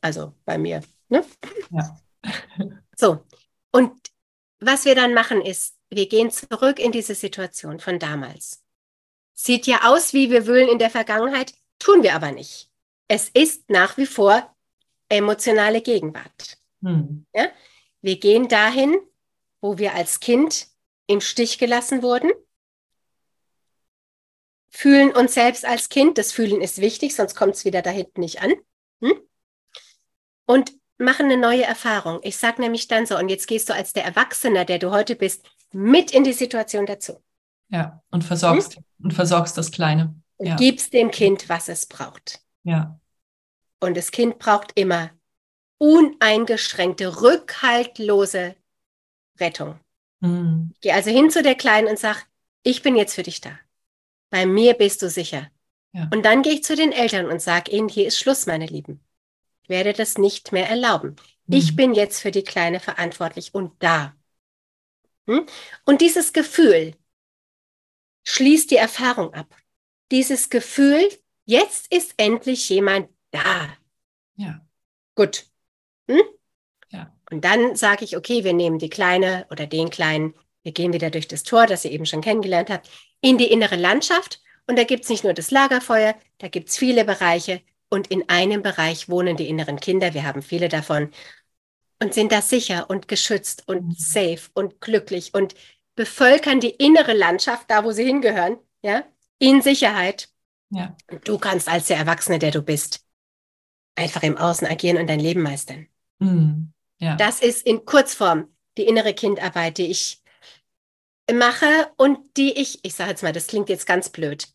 Also bei mir. Ne? Ja. so. Und was wir dann machen ist, wir gehen zurück in diese Situation von damals. Sieht ja aus, wie wir wühlen in der Vergangenheit, tun wir aber nicht. Es ist nach wie vor emotionale Gegenwart. Mhm. Ja? Wir gehen dahin, wo wir als Kind im Stich gelassen wurden fühlen uns selbst als Kind. Das Fühlen ist wichtig, sonst kommt es wieder da hinten nicht an. Hm? Und machen eine neue Erfahrung. Ich sage nämlich dann so, und jetzt gehst du als der Erwachsene, der du heute bist, mit in die Situation dazu. Ja, und versorgst, hm? und versorgst das Kleine. Und ja. gibst dem Kind, was es braucht. Ja. Und das Kind braucht immer uneingeschränkte, rückhaltlose Rettung. Mhm. Gehe also hin zu der Kleinen und sage, ich bin jetzt für dich da. Bei mir bist du sicher. Ja. Und dann gehe ich zu den Eltern und sage ihnen, hier ist Schluss, meine Lieben. Ich werde das nicht mehr erlauben. Mhm. Ich bin jetzt für die Kleine verantwortlich und da. Hm? Und dieses Gefühl schließt die Erfahrung ab. Dieses Gefühl, jetzt ist endlich jemand da. Ja. Gut. Hm? Ja. Und dann sage ich, okay, wir nehmen die Kleine oder den Kleinen, wir gehen wieder durch das Tor, das ihr eben schon kennengelernt habt, in die innere Landschaft. Und da gibt es nicht nur das Lagerfeuer, da gibt es viele Bereiche. Und in einem Bereich wohnen die inneren Kinder. Wir haben viele davon und sind da sicher und geschützt und mhm. safe und glücklich und bevölkern die innere Landschaft, da wo sie hingehören, ja, in Sicherheit. Ja. Du kannst als der Erwachsene, der du bist, einfach im Außen agieren und dein Leben meistern. Mhm. Ja. Das ist in Kurzform die innere Kindarbeit, die ich mache und die ich, ich sage jetzt mal, das klingt jetzt ganz blöd.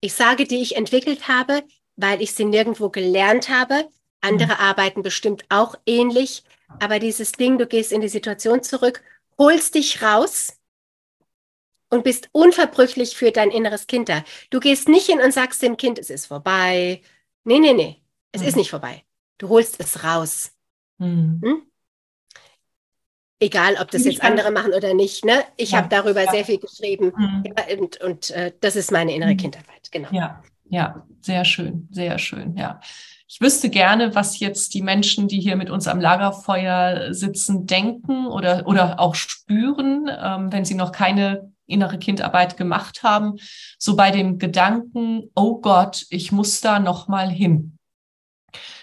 Ich sage, die ich entwickelt habe, weil ich sie nirgendwo gelernt habe. Andere mhm. arbeiten bestimmt auch ähnlich. Aber dieses Ding, du gehst in die Situation zurück, holst dich raus und bist unverbrüchlich für dein inneres Kind da. Du gehst nicht hin und sagst dem Kind, es ist vorbei. Nee, nee, nee, es mhm. ist nicht vorbei. Du holst es raus. Mhm. Hm? Egal, ob das jetzt andere machen oder nicht. Ne? Ich ja, habe darüber ja. sehr viel geschrieben mhm. ja, und, und äh, das ist meine innere mhm. Kindarbeit. Genau. Ja, ja, sehr schön, sehr schön, ja. Ich wüsste gerne, was jetzt die Menschen, die hier mit uns am Lagerfeuer sitzen, denken oder, oder auch spüren, ähm, wenn sie noch keine innere Kindarbeit gemacht haben, so bei dem Gedanken, oh Gott, ich muss da noch mal hin.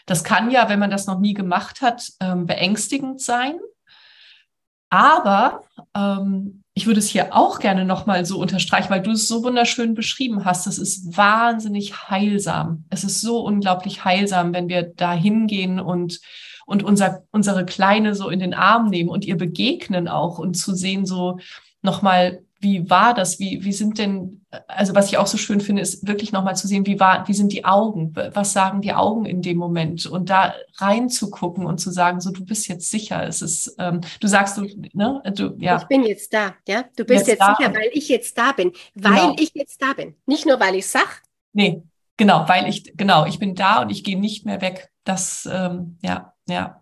Das kann ja, wenn man das noch nie gemacht hat, ähm, beängstigend sein. Aber ähm, ich würde es hier auch gerne nochmal so unterstreichen, weil du es so wunderschön beschrieben hast. Es ist wahnsinnig heilsam. Es ist so unglaublich heilsam, wenn wir da hingehen und, und unser, unsere Kleine so in den Arm nehmen und ihr begegnen auch und zu sehen, so nochmal, wie war das? Wie, wie sind denn, also was ich auch so schön finde, ist wirklich nochmal zu sehen, wie war, wie sind die Augen? Was sagen die Augen in dem Moment? Und da reinzugucken und zu sagen, so, du bist jetzt sicher. Es ist, ähm, du sagst, du, ne, du, ja. Ich bin jetzt da, ja. Du bist jetzt, jetzt sicher, weil ich jetzt da bin. Weil genau. ich jetzt da bin. Nicht nur, weil ich sag. Nee, genau, weil ich, genau, ich bin da und ich gehe nicht mehr weg. Das, ähm, ja, ja.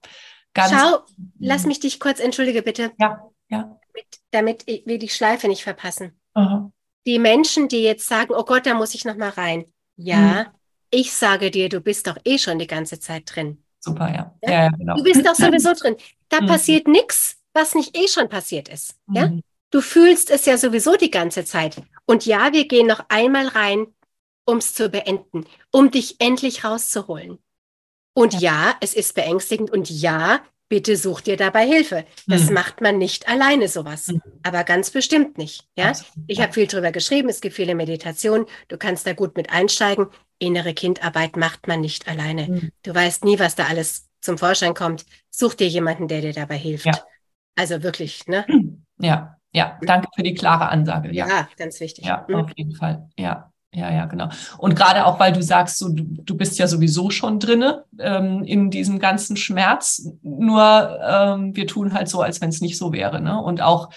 Ganz, Schau, lass mich dich kurz, entschuldige bitte. Ja, ja damit, wir die Schleife nicht verpassen. Aha. Die Menschen, die jetzt sagen, oh Gott, da muss ich noch mal rein. Ja, mhm. ich sage dir, du bist doch eh schon die ganze Zeit drin. Super, ja. ja? ja, ja genau. Du bist doch sowieso drin. Da mhm. passiert nichts, was nicht eh schon passiert ist. Mhm. Ja? Du fühlst es ja sowieso die ganze Zeit. Und ja, wir gehen noch einmal rein, um es zu beenden, um dich endlich rauszuholen. Und ja. ja, es ist beängstigend und ja, bitte such dir dabei Hilfe. Das mhm. macht man nicht alleine sowas, mhm. aber ganz bestimmt nicht. Ja, Absolut. ich habe viel drüber geschrieben. Es gibt viele Meditationen. Du kannst da gut mit einsteigen. Innere Kindarbeit macht man nicht alleine. Mhm. Du weißt nie, was da alles zum Vorschein kommt. Such dir jemanden, der dir dabei hilft. Ja. Also wirklich, ne? Ja, ja. Danke für die klare Ansage. Ja, ja ganz wichtig. Ja, mhm. auf jeden Fall. Ja. Ja, ja, genau. Und gerade auch, weil du sagst, so, du, du bist ja sowieso schon drinne ähm, in diesem ganzen Schmerz. Nur ähm, wir tun halt so, als wenn es nicht so wäre. Ne? Und auch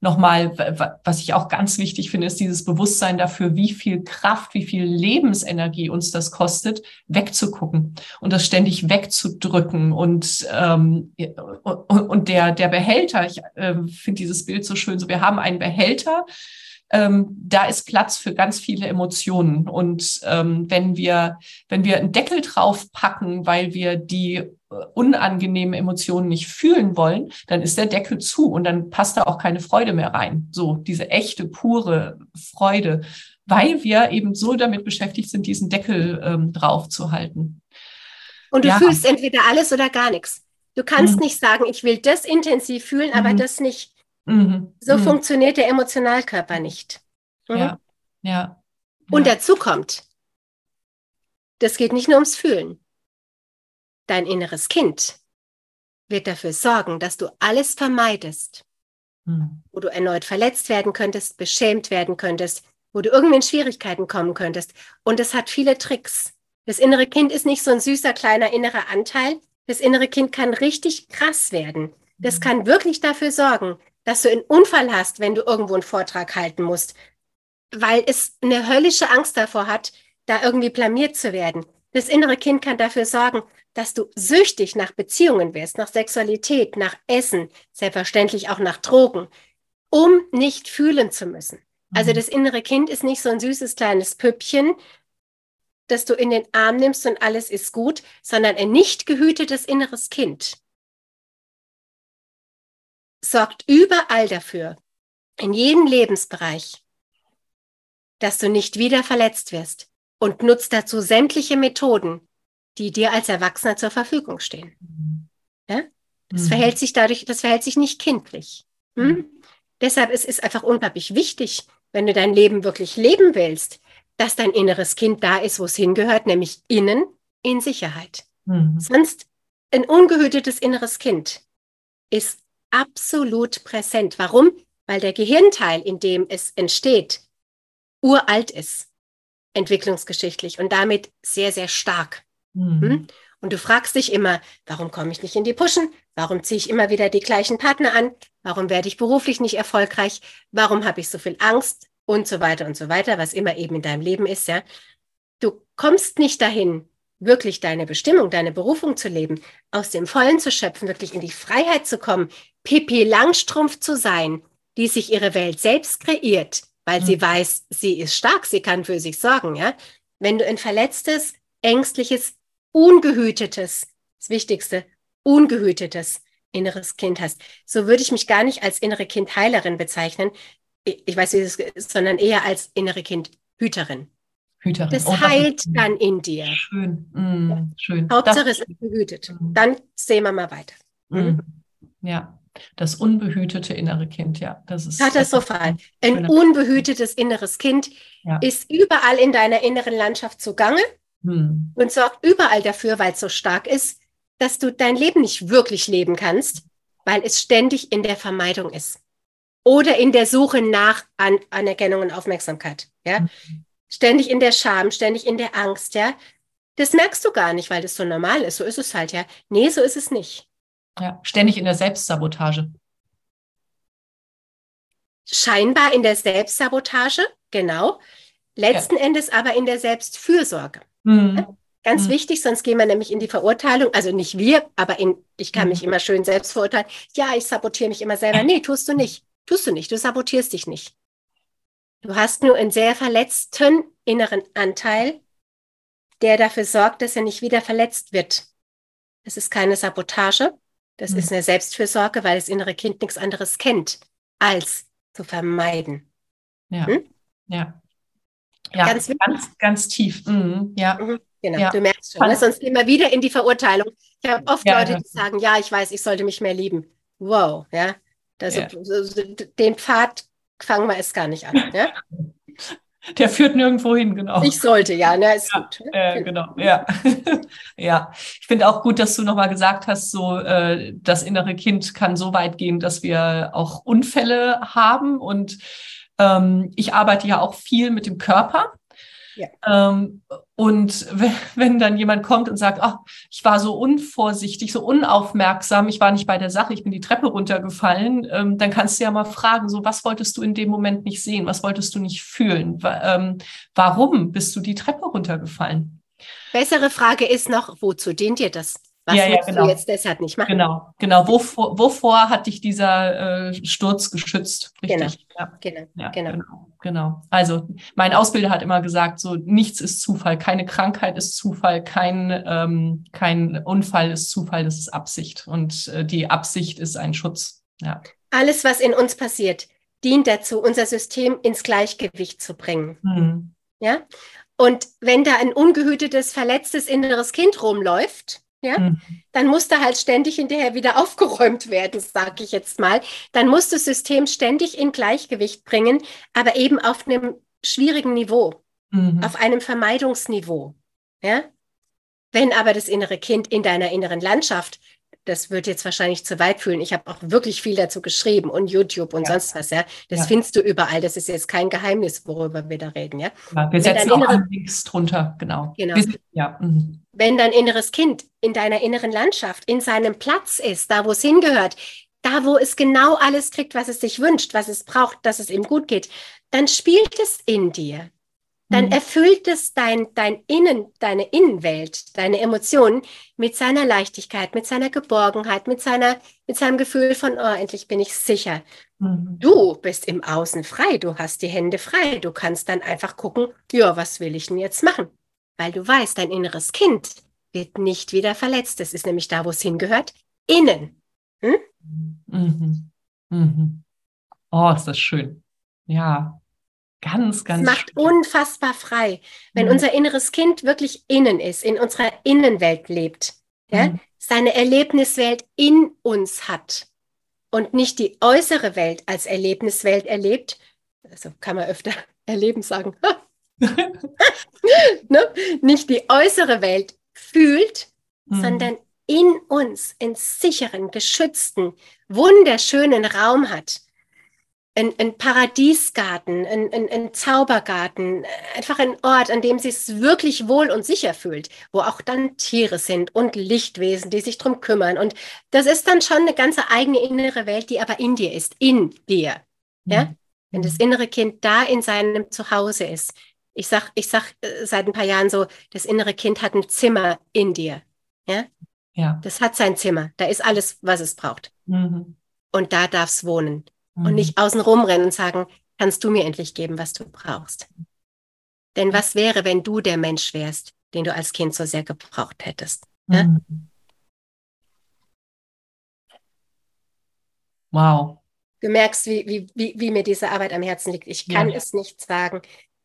nochmal, was ich auch ganz wichtig finde, ist dieses Bewusstsein dafür, wie viel Kraft, wie viel Lebensenergie uns das kostet, wegzugucken und das ständig wegzudrücken. Und, ähm, und, und der, der Behälter, ich äh, finde dieses Bild so schön, so wir haben einen Behälter, ähm, da ist Platz für ganz viele Emotionen. Und ähm, wenn wir, wenn wir einen Deckel drauf packen, weil wir die äh, unangenehmen Emotionen nicht fühlen wollen, dann ist der Deckel zu und dann passt da auch keine Freude mehr rein. So diese echte, pure Freude, weil wir eben so damit beschäftigt sind, diesen Deckel ähm, drauf zu halten. Und du ja. fühlst entweder alles oder gar nichts. Du kannst mhm. nicht sagen, ich will das intensiv fühlen, aber mhm. das nicht. Mhm. So mhm. funktioniert der Emotionalkörper nicht. Mhm. Ja. ja. Und dazu kommt, das geht nicht nur ums Fühlen. Dein inneres Kind wird dafür sorgen, dass du alles vermeidest, mhm. wo du erneut verletzt werden könntest, beschämt werden könntest, wo du irgendwie in Schwierigkeiten kommen könntest. Und es hat viele Tricks. Das innere Kind ist nicht so ein süßer kleiner innerer Anteil. Das innere Kind kann richtig krass werden. Das kann wirklich dafür sorgen, dass du einen Unfall hast, wenn du irgendwo einen Vortrag halten musst, weil es eine höllische Angst davor hat, da irgendwie blamiert zu werden. Das innere Kind kann dafür sorgen, dass du süchtig nach Beziehungen wirst, nach Sexualität, nach Essen, selbstverständlich auch nach Drogen, um nicht fühlen zu müssen. Also mhm. das innere Kind ist nicht so ein süßes kleines Püppchen, das du in den Arm nimmst und alles ist gut, sondern ein nicht gehütetes inneres Kind sorgt überall dafür, in jedem Lebensbereich, dass du nicht wieder verletzt wirst und nutzt dazu sämtliche Methoden, die dir als Erwachsener zur Verfügung stehen. Ja? Das mhm. verhält sich dadurch, das verhält sich nicht kindlich. Hm? Mhm. Deshalb ist es einfach unglaublich wichtig, wenn du dein Leben wirklich leben willst, dass dein inneres Kind da ist, wo es hingehört, nämlich innen in Sicherheit. Mhm. Sonst ein ungehütetes inneres Kind ist absolut präsent. Warum? Weil der Gehirnteil, in dem es entsteht, uralt ist, entwicklungsgeschichtlich und damit sehr, sehr stark. Mhm. Hm? Und du fragst dich immer, warum komme ich nicht in die Puschen? Warum ziehe ich immer wieder die gleichen Partner an? Warum werde ich beruflich nicht erfolgreich? Warum habe ich so viel Angst? Und so weiter und so weiter, was immer eben in deinem Leben ist, ja. Du kommst nicht dahin, wirklich deine Bestimmung, deine Berufung zu leben, aus dem Vollen zu schöpfen, wirklich in die Freiheit zu kommen, Pippi Langstrumpf zu sein, die sich ihre Welt selbst kreiert, weil mhm. sie weiß, sie ist stark, sie kann für sich sorgen, ja. Wenn du ein verletztes, ängstliches, ungehütetes, das Wichtigste, ungehütetes inneres Kind hast, so würde ich mich gar nicht als innere Kindheilerin bezeichnen. Ich weiß, wie es ist, sondern eher als innere Kindhüterin. Hüterin. Das oh, heilt das dann in dir. Schön, mm, ja. schön. Hauptsache es ist behütet. Mm. Dann sehen wir mal weiter. Mhm. Ja, das unbehütete innere Kind, ja, das ist katastrophal. Ein unbehütetes inneres Kind ja. ist überall in deiner inneren Landschaft zugange hm. und sorgt überall dafür, weil es so stark ist, dass du dein Leben nicht wirklich leben kannst, weil es ständig in der Vermeidung ist oder in der Suche nach An Anerkennung und Aufmerksamkeit. Ja, hm. Ständig in der Scham, ständig in der Angst. Ja, das merkst du gar nicht, weil das so normal ist. So ist es halt ja. Nee, so ist es nicht. Ja, ständig in der Selbstsabotage. Scheinbar in der Selbstsabotage, genau. Letzten ja. Endes aber in der Selbstfürsorge. Mhm. Ganz mhm. wichtig, sonst gehen wir nämlich in die Verurteilung. Also nicht wir, aber in, ich kann mhm. mich immer schön selbst verurteilen. Ja, ich sabotiere mich immer selber. Nee, tust du nicht. Tust du nicht. Du sabotierst dich nicht. Du hast nur einen sehr verletzten inneren Anteil, der dafür sorgt, dass er nicht wieder verletzt wird. Das ist keine Sabotage. Das mhm. ist eine Selbstfürsorge, weil das innere Kind nichts anderes kennt, als zu vermeiden. Ja. Hm? Ja. Ja, ganz, ganz, ganz tief. Mhm. Ja. Mhm. Genau, ja. du merkst schon. Ne? Sonst wir wieder in die Verurteilung. Ich habe oft ja, Leute, die sagen, ja, ich weiß, ich sollte mich mehr lieben. Wow, ja. Das, ja. Den Pfad fangen wir es gar nicht an. Ja? Der führt nirgendwo hin, genau. Ich sollte, ja, ne, ist ja, gut. Äh, genau, ja. ja, ich finde auch gut, dass du nochmal gesagt hast, so äh, das innere Kind kann so weit gehen, dass wir auch Unfälle haben. Und ähm, ich arbeite ja auch viel mit dem Körper. Ja. Ähm, und wenn dann jemand kommt und sagt, ach, ich war so unvorsichtig, so unaufmerksam, ich war nicht bei der Sache, ich bin die Treppe runtergefallen, ähm, dann kannst du ja mal fragen, so was wolltest du in dem Moment nicht sehen, was wolltest du nicht fühlen, ähm, warum bist du die Treppe runtergefallen? Bessere Frage ist noch, wozu dient dir das? Was ja, ja, genau. du jetzt deshalb nicht machen? Genau, genau. Wovor, wovor hat dich dieser äh, Sturz geschützt? Richtig. Genau, ja. genau, ja, genau. genau. Genau. Also mein Ausbilder hat immer gesagt, so nichts ist Zufall, keine Krankheit ist Zufall, kein, ähm, kein Unfall ist Zufall, das ist Absicht. Und äh, die Absicht ist ein Schutz. Ja. Alles, was in uns passiert, dient dazu, unser System ins Gleichgewicht zu bringen. Mhm. Ja. Und wenn da ein ungehütetes, verletztes inneres Kind rumläuft, ja, mhm. dann muss da halt ständig hinterher wieder aufgeräumt werden, sage ich jetzt mal. Dann muss das System ständig in Gleichgewicht bringen, aber eben auf einem schwierigen Niveau, mhm. auf einem Vermeidungsniveau. Ja? Wenn aber das innere Kind in deiner inneren Landschaft das wird jetzt wahrscheinlich zu weit fühlen. Ich habe auch wirklich viel dazu geschrieben und YouTube und ja. sonst was, ja. Das ja. findest du überall. Das ist jetzt kein Geheimnis, worüber wir da reden, ja. ja wir setzen auch. Links drunter, genau. genau. ja. Mhm. Wenn dein inneres Kind in deiner inneren Landschaft, in seinem Platz ist, da wo es hingehört, da wo es genau alles kriegt, was es sich wünscht, was es braucht, dass es ihm gut geht, dann spielt es in dir. Dann mhm. erfüllt es dein, dein Innen, deine Innenwelt, deine Emotionen mit seiner Leichtigkeit, mit seiner Geborgenheit, mit, seiner, mit seinem Gefühl von, oh, endlich bin ich sicher. Mhm. Du bist im Außen frei, du hast die Hände frei, du kannst dann einfach gucken, ja, was will ich denn jetzt machen? Weil du weißt, dein inneres Kind wird nicht wieder verletzt. Das ist nämlich da, wo es hingehört, innen. Hm? Mhm. Mhm. Oh, ist das schön. Ja, ganz, ganz. Es macht schön. unfassbar frei, wenn mhm. unser inneres Kind wirklich innen ist, in unserer Innenwelt lebt, ja, mhm. seine Erlebniswelt in uns hat und nicht die äußere Welt als Erlebniswelt erlebt. Also kann man öfter erleben sagen. ne? Nicht die äußere Welt fühlt, mhm. sondern in uns, in sicheren, geschützten, wunderschönen Raum hat. Ein, ein Paradiesgarten, ein, ein, ein, Zaubergarten, einfach ein Ort, an dem sie es wirklich wohl und sicher fühlt, wo auch dann Tiere sind und Lichtwesen, die sich darum kümmern. Und das ist dann schon eine ganze eigene innere Welt, die aber in dir ist, in dir. Ja? Mhm. Wenn das innere Kind da in seinem Zuhause ist. Ich sag, ich sag äh, seit ein paar Jahren so, das innere Kind hat ein Zimmer in dir. Ja? Ja. Das hat sein Zimmer. Da ist alles, was es braucht. Mhm. Und da darf es wohnen. Mhm. Und nicht außen rumrennen und sagen, kannst du mir endlich geben, was du brauchst. Denn was wäre, wenn du der Mensch wärst, den du als Kind so sehr gebraucht hättest? Ja? Mhm. Wow. Du merkst, wie, wie, wie, wie, mir diese Arbeit am Herzen liegt. Ich kann ja. es nicht sagen,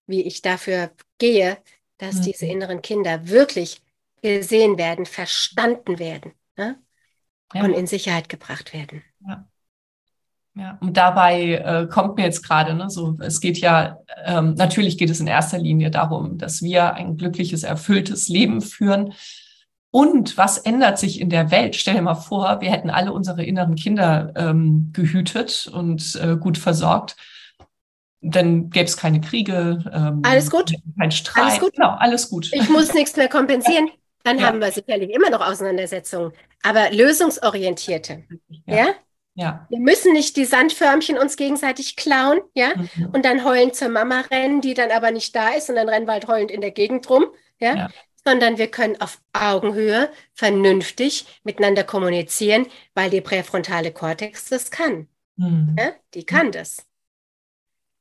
wie ich dafür gehe, dass mhm. diese inneren Kinder wirklich gesehen werden, verstanden werden ne? ja. und in Sicherheit gebracht werden. Ja. Ja, und dabei äh, kommt mir jetzt gerade, ne, so, es geht ja, ähm, natürlich geht es in erster Linie darum, dass wir ein glückliches, erfülltes Leben führen. Und was ändert sich in der Welt? Stell dir mal vor, wir hätten alle unsere inneren Kinder ähm, gehütet und äh, gut versorgt. Dann gäbe es keine Kriege. Ähm, alles gut. Kein Streit. Alles gut. Genau, alles gut. Ich muss nichts mehr kompensieren. Dann ja. haben wir sicherlich immer noch Auseinandersetzungen, aber lösungsorientierte. Ja. ja? Ja. Wir müssen nicht die Sandförmchen uns gegenseitig klauen, ja, mhm. und dann heulend zur Mama rennen, die dann aber nicht da ist und dann rennen wir halt heulend in der Gegend rum, ja? ja. Sondern wir können auf Augenhöhe vernünftig miteinander kommunizieren, weil die präfrontale Kortex das kann. Mhm. Ja? Die kann das.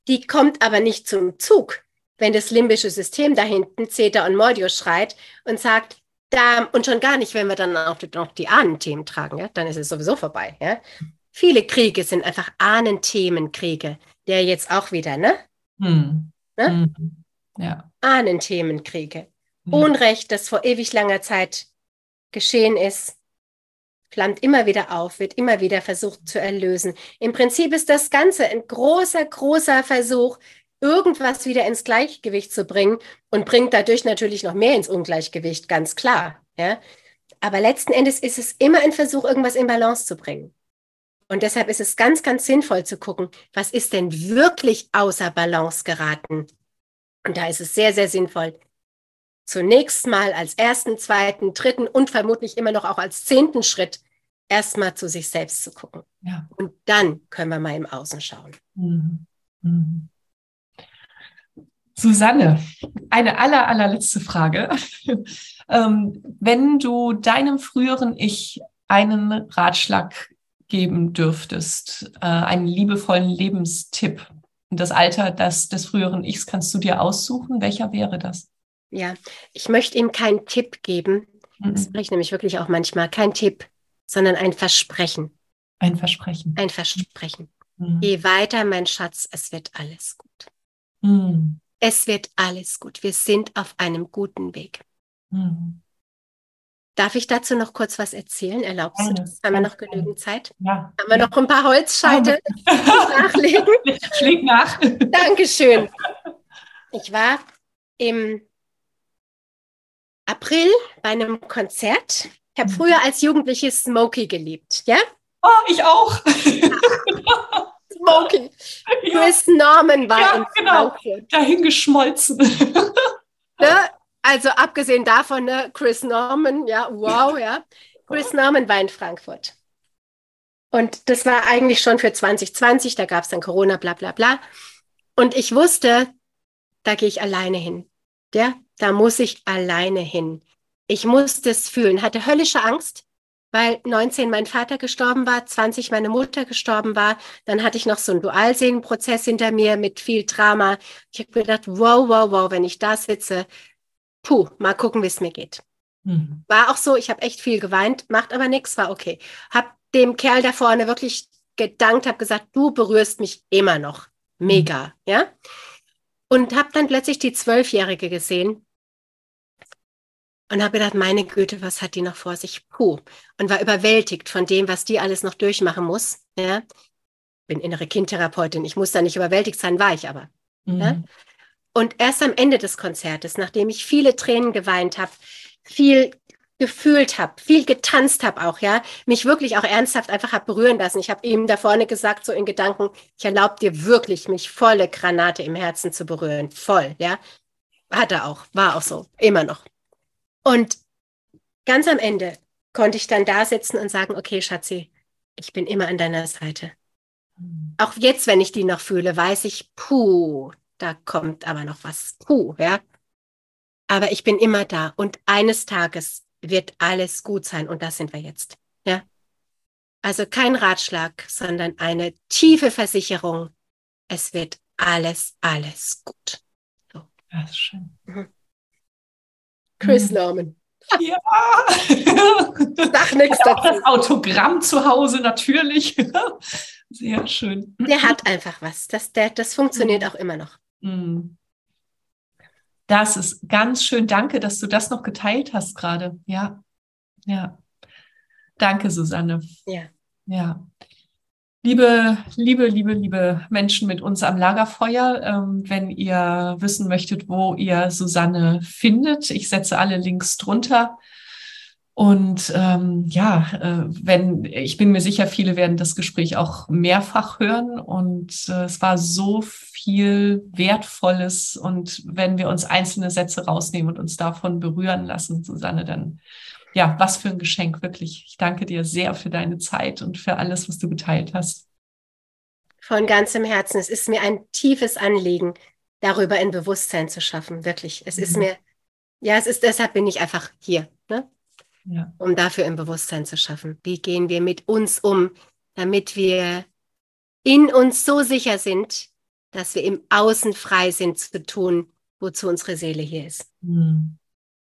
Die kommt aber nicht zum Zug, wenn das limbische System da hinten, Zeta und Mordio, schreit und sagt, da, und schon gar nicht, wenn wir dann auch noch die Ahnenthemen tragen, ja, dann ist es sowieso vorbei. Ja. Viele Kriege sind einfach Ahnenthemenkriege, der jetzt auch wieder, ne? Hm. ne? Hm. Ja. Ahnenthemenkriege. Ja. Unrecht, das vor ewig langer Zeit geschehen ist, flammt immer wieder auf, wird immer wieder versucht zu erlösen. Im Prinzip ist das Ganze ein großer, großer Versuch, irgendwas wieder ins Gleichgewicht zu bringen und bringt dadurch natürlich noch mehr ins Ungleichgewicht, ganz klar. Ja? Aber letzten Endes ist es immer ein Versuch, irgendwas in Balance zu bringen. Und deshalb ist es ganz, ganz sinnvoll zu gucken, was ist denn wirklich außer Balance geraten. Und da ist es sehr, sehr sinnvoll, zunächst mal als ersten, zweiten, dritten und vermutlich immer noch auch als zehnten Schritt erstmal zu sich selbst zu gucken. Ja. Und dann können wir mal im Außen schauen. Mhm. Mhm. Susanne, eine aller, allerletzte Frage. ähm, wenn du deinem früheren Ich einen Ratschlag geben dürftest, äh, einen liebevollen Lebenstipp, das Alter das, des früheren Ichs kannst du dir aussuchen, welcher wäre das? Ja, ich möchte ihm keinen Tipp geben. Mhm. Das ich nämlich wirklich auch manchmal. Kein Tipp, sondern ein Versprechen. Ein Versprechen. Ein Versprechen. Mhm. Geh weiter, mein Schatz, es wird alles gut. Mhm. Es wird alles gut. Wir sind auf einem guten Weg. Mhm. Darf ich dazu noch kurz was erzählen? Erlaubst du das? Haben wir noch genügend Zeit? Ja. Haben wir noch ein paar Holzscheite nachlegen? Schlägt nach. Dankeschön. Ich war im April bei einem Konzert. Ich habe mhm. früher als Jugendliche Smokey geliebt, ja? Oh, ich auch. Smoking. Ja. Chris Norman war ja, in genau. Frankfurt. Dahingeschmolzen. Ne? Also abgesehen davon, ne, Chris Norman, ja, wow, ja. Chris Norman war in Frankfurt. Und das war eigentlich schon für 2020, da gab es dann Corona, bla bla bla. Und ich wusste, da gehe ich alleine hin. Ja, da muss ich alleine hin. Ich musste es fühlen, hatte höllische Angst, weil 19 mein Vater gestorben war, 20 meine Mutter gestorben war. Dann hatte ich noch so einen Dualsehnenprozess hinter mir mit viel Drama. Ich habe gedacht, wow, wow, wow, wenn ich da sitze, puh, mal gucken, wie es mir geht. Mhm. War auch so, ich habe echt viel geweint, macht aber nichts, war okay. Hab dem Kerl da vorne wirklich gedankt, habe gesagt, du berührst mich immer noch. Mega, mhm. ja? Und habe dann plötzlich die Zwölfjährige gesehen und habe gedacht, meine Güte, was hat die noch vor sich? Puh. Und war überwältigt von dem, was die alles noch durchmachen muss. Ja? Bin innere Kindtherapeutin, ich muss da nicht überwältigt sein, war ich aber. Mhm. Ja? Und erst am Ende des Konzertes, nachdem ich viele Tränen geweint habe, viel gefühlt habe, viel getanzt habe auch, ja, mich wirklich auch ernsthaft einfach habe berühren lassen. Ich habe ihm da vorne gesagt, so in Gedanken, ich erlaube dir wirklich, mich volle Granate im Herzen zu berühren. Voll, ja. Hat er auch, war auch so, immer noch. Und ganz am Ende konnte ich dann da sitzen und sagen, okay, Schatzi, ich bin immer an deiner Seite. Mhm. Auch jetzt, wenn ich die noch fühle, weiß ich, puh, da kommt aber noch was. Puh, ja. Aber ich bin immer da und eines Tages wird alles gut sein und das sind wir jetzt. Ja. Also kein Ratschlag, sondern eine tiefe Versicherung. Es wird alles, alles gut. So. Das ist schön. Mhm. Chris mhm. Norman. Ja. Sag nichts dazu. Das Autogramm zu Hause natürlich. Sehr schön. Der hat einfach was. Das, der, das funktioniert mhm. auch immer noch. Mhm. Das ist ganz schön. Danke, dass du das noch geteilt hast gerade. Ja. Ja. Danke, Susanne. Ja. Ja. Liebe, liebe, liebe, liebe Menschen mit uns am Lagerfeuer, ähm, wenn ihr wissen möchtet, wo ihr Susanne findet, ich setze alle Links drunter. Und ähm, ja, äh, wenn ich bin mir sicher, viele werden das Gespräch auch mehrfach hören. Und äh, es war so viel Wertvolles. Und wenn wir uns einzelne Sätze rausnehmen und uns davon berühren lassen, Susanne, dann ja, was für ein Geschenk, wirklich. Ich danke dir sehr für deine Zeit und für alles, was du geteilt hast. Von ganzem Herzen. Es ist mir ein tiefes Anliegen, darüber ein Bewusstsein zu schaffen. Wirklich. Es mhm. ist mir, ja, es ist, deshalb bin ich einfach hier, ne? Ja. um dafür ein Bewusstsein zu schaffen. Wie gehen wir mit uns um, damit wir in uns so sicher sind, dass wir im Außen frei sind zu tun, wozu unsere Seele hier ist. Mhm.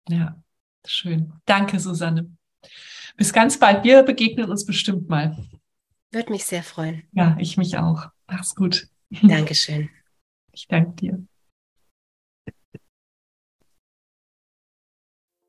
Ja. Schön. Danke, Susanne. Bis ganz bald. Wir begegnen uns bestimmt mal. Würde mich sehr freuen. Ja, ich mich auch. Mach's gut. Dankeschön. Ich danke dir.